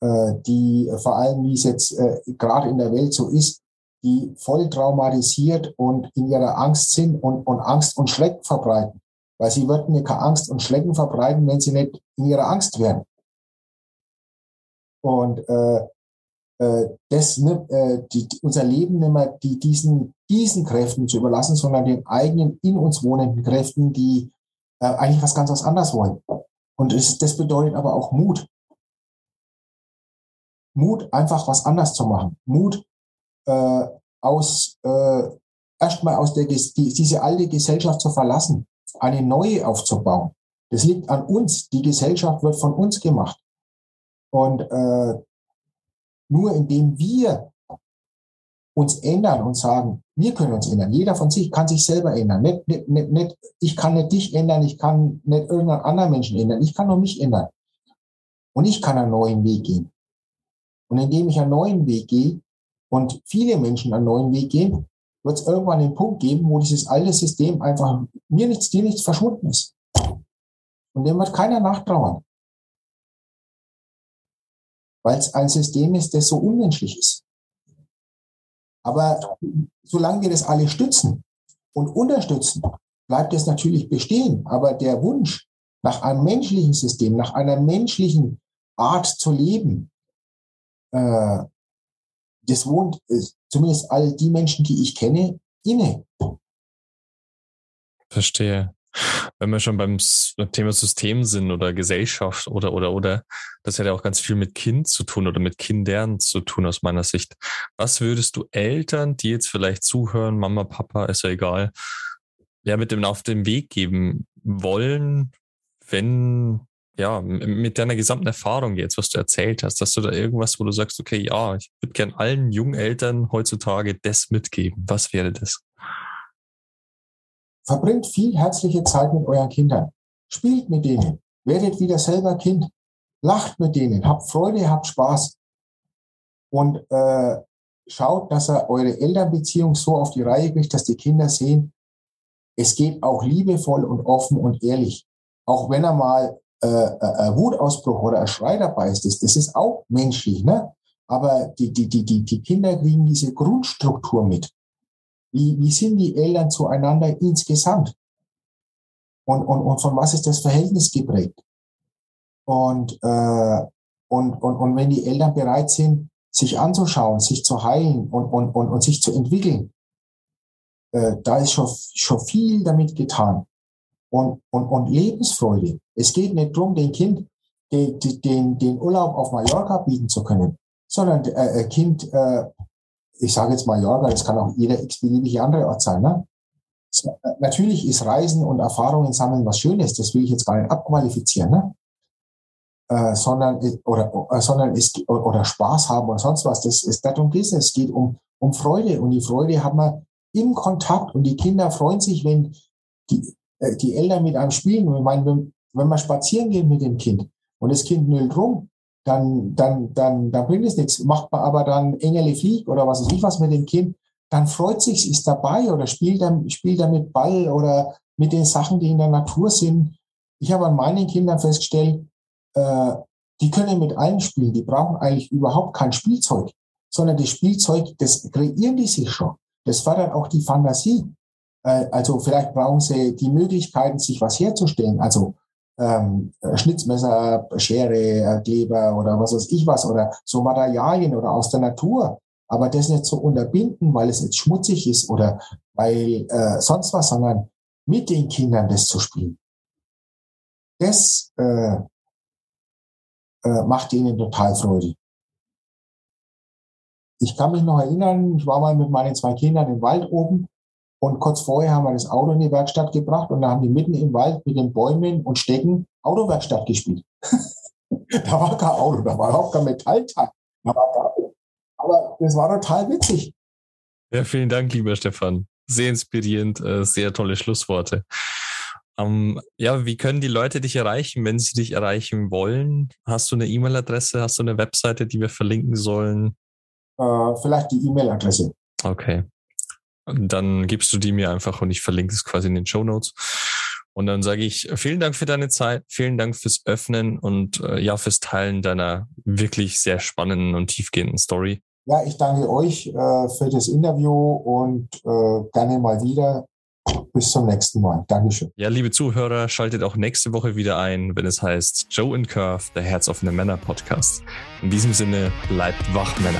äh, die vor allem, wie es jetzt äh, gerade in der Welt so ist, die voll traumatisiert und in ihrer Angst sind und, und Angst und Schrecken verbreiten. Weil sie würden ja keine Angst und Schrecken verbreiten, wenn sie nicht in ihrer Angst wären. Und äh, äh, das, ne, äh, die, unser Leben nicht mehr die, diesen, diesen Kräften zu überlassen, sondern den eigenen in uns wohnenden Kräften, die äh, eigentlich was ganz was anderes wollen. Und es, das bedeutet aber auch Mut. Mut, einfach was anders zu machen. Mut, äh, aus äh, erstmal aus der die, diese alte Gesellschaft zu verlassen, eine neue aufzubauen. Das liegt an uns. Die Gesellschaft wird von uns gemacht. Und äh, nur indem wir uns ändern und sagen, wir können uns ändern. Jeder von sich kann sich selber ändern. Nicht, nicht, nicht, nicht, ich kann nicht dich ändern, ich kann nicht irgendeinen anderen Menschen ändern. Ich kann nur mich ändern. Und ich kann einen neuen Weg gehen. Und indem ich einen neuen Weg gehe und viele Menschen einen neuen Weg gehen, wird es irgendwann den Punkt geben, wo dieses alte System einfach mir nichts, dir nichts verschwunden ist. Und dem wird keiner nachtrauern weil es ein System ist, das so unmenschlich ist. Aber solange wir das alle stützen und unterstützen, bleibt es natürlich bestehen. Aber der Wunsch nach einem menschlichen System, nach einer menschlichen Art zu leben, äh, das wohnt äh, zumindest all die Menschen, die ich kenne, inne. Verstehe wenn wir schon beim Thema System sind oder Gesellschaft oder, oder, oder, das hat ja auch ganz viel mit Kind zu tun oder mit Kindern zu tun aus meiner Sicht. Was würdest du Eltern, die jetzt vielleicht zuhören, Mama, Papa, ist ja egal, ja, mit dem auf den Weg geben wollen, wenn, ja, mit deiner gesamten Erfahrung jetzt, was du erzählt hast, dass du da irgendwas, wo du sagst, okay, ja, ich würde gern allen jungen Eltern heutzutage das mitgeben. Was wäre das? Verbringt viel herzliche Zeit mit euren Kindern. Spielt mit denen. Werdet wieder selber Kind. Lacht mit denen. Habt Freude, habt Spaß. Und äh, schaut, dass er eure Elternbeziehung so auf die Reihe kriegt, dass die Kinder sehen, es geht auch liebevoll und offen und ehrlich. Auch wenn er mal äh, äh, ein Wutausbruch oder ein Schrei dabei ist, das, das ist auch menschlich, ne? Aber die, die, die, die, die Kinder kriegen diese Grundstruktur mit. Wie, wie sind die Eltern zueinander insgesamt? Und, und, und von was ist das Verhältnis geprägt? Und, äh, und, und, und wenn die Eltern bereit sind, sich anzuschauen, sich zu heilen und, und, und, und sich zu entwickeln, äh, da ist schon, schon viel damit getan. Und, und, und Lebensfreude. Es geht nicht darum, den Kind den, den, den Urlaub auf Mallorca bieten zu können, sondern äh, Kind äh, ich sage jetzt Mallorca, das kann auch jeder x-beliebige andere Ort sein. Ne? Natürlich ist Reisen und Erfahrungen sammeln was Schönes, das will ich jetzt gar nicht abqualifizieren, ne? Äh, sondern oder, äh, sondern ist oder Spaß haben oder sonst was. Das ist darum geht es. Es geht um um Freude. Und die Freude hat man im Kontakt. Und die Kinder freuen sich, wenn die, äh, die Eltern mit einem spielen. Ich meine, wenn, wenn man spazieren geht mit dem Kind und das Kind nüllt rum, dann, dann, dann, dann bringt es nichts. Macht man aber dann Engele Flieg oder was weiß ich was mit dem Kind, dann freut sich, ist dabei oder spielt spielt dann mit Ball oder mit den Sachen, die in der Natur sind. Ich habe an meinen Kindern festgestellt, äh, die können mit allen spielen. Die brauchen eigentlich überhaupt kein Spielzeug, sondern das Spielzeug, das kreieren die sich schon. Das fördert auch die Fantasie. Äh, also vielleicht brauchen sie die Möglichkeiten, sich was herzustellen. Also ähm, Schnitzmesser, Schere, äh, Kleber oder was weiß ich was oder so Materialien oder aus der Natur. Aber das nicht zu unterbinden, weil es jetzt schmutzig ist oder weil äh, sonst was, sondern mit den Kindern das zu spielen. Das äh, äh, macht ihnen total Freude. Ich kann mich noch erinnern, ich war mal mit meinen zwei Kindern im Wald oben und kurz vorher haben wir das Auto in die Werkstatt gebracht und da haben die mitten im Wald mit den Bäumen und Stecken Autowerkstatt gespielt. *laughs* da war kein Auto, da war auch kein Metallteil. Aber das war total witzig. Ja, vielen Dank, lieber Stefan. Sehr inspirierend, äh, sehr tolle Schlussworte. Um, ähm, ja, wie können die Leute dich erreichen, wenn sie dich erreichen wollen? Hast du eine E-Mail-Adresse? Hast du eine Webseite, die wir verlinken sollen? Äh, vielleicht die E-Mail-Adresse. Okay. Dann gibst du die mir einfach und ich verlinke es quasi in den Show Notes. Und dann sage ich vielen Dank für deine Zeit, vielen Dank fürs Öffnen und äh, ja, fürs Teilen deiner wirklich sehr spannenden und tiefgehenden Story. Ja, ich danke euch äh, für das Interview und äh, gerne mal wieder. Bis zum nächsten Mal. Dankeschön. Ja, liebe Zuhörer, schaltet auch nächste Woche wieder ein, wenn es heißt Joe and Curve, der Herz offene Männer Podcast. In diesem Sinne, bleibt wach, Männer.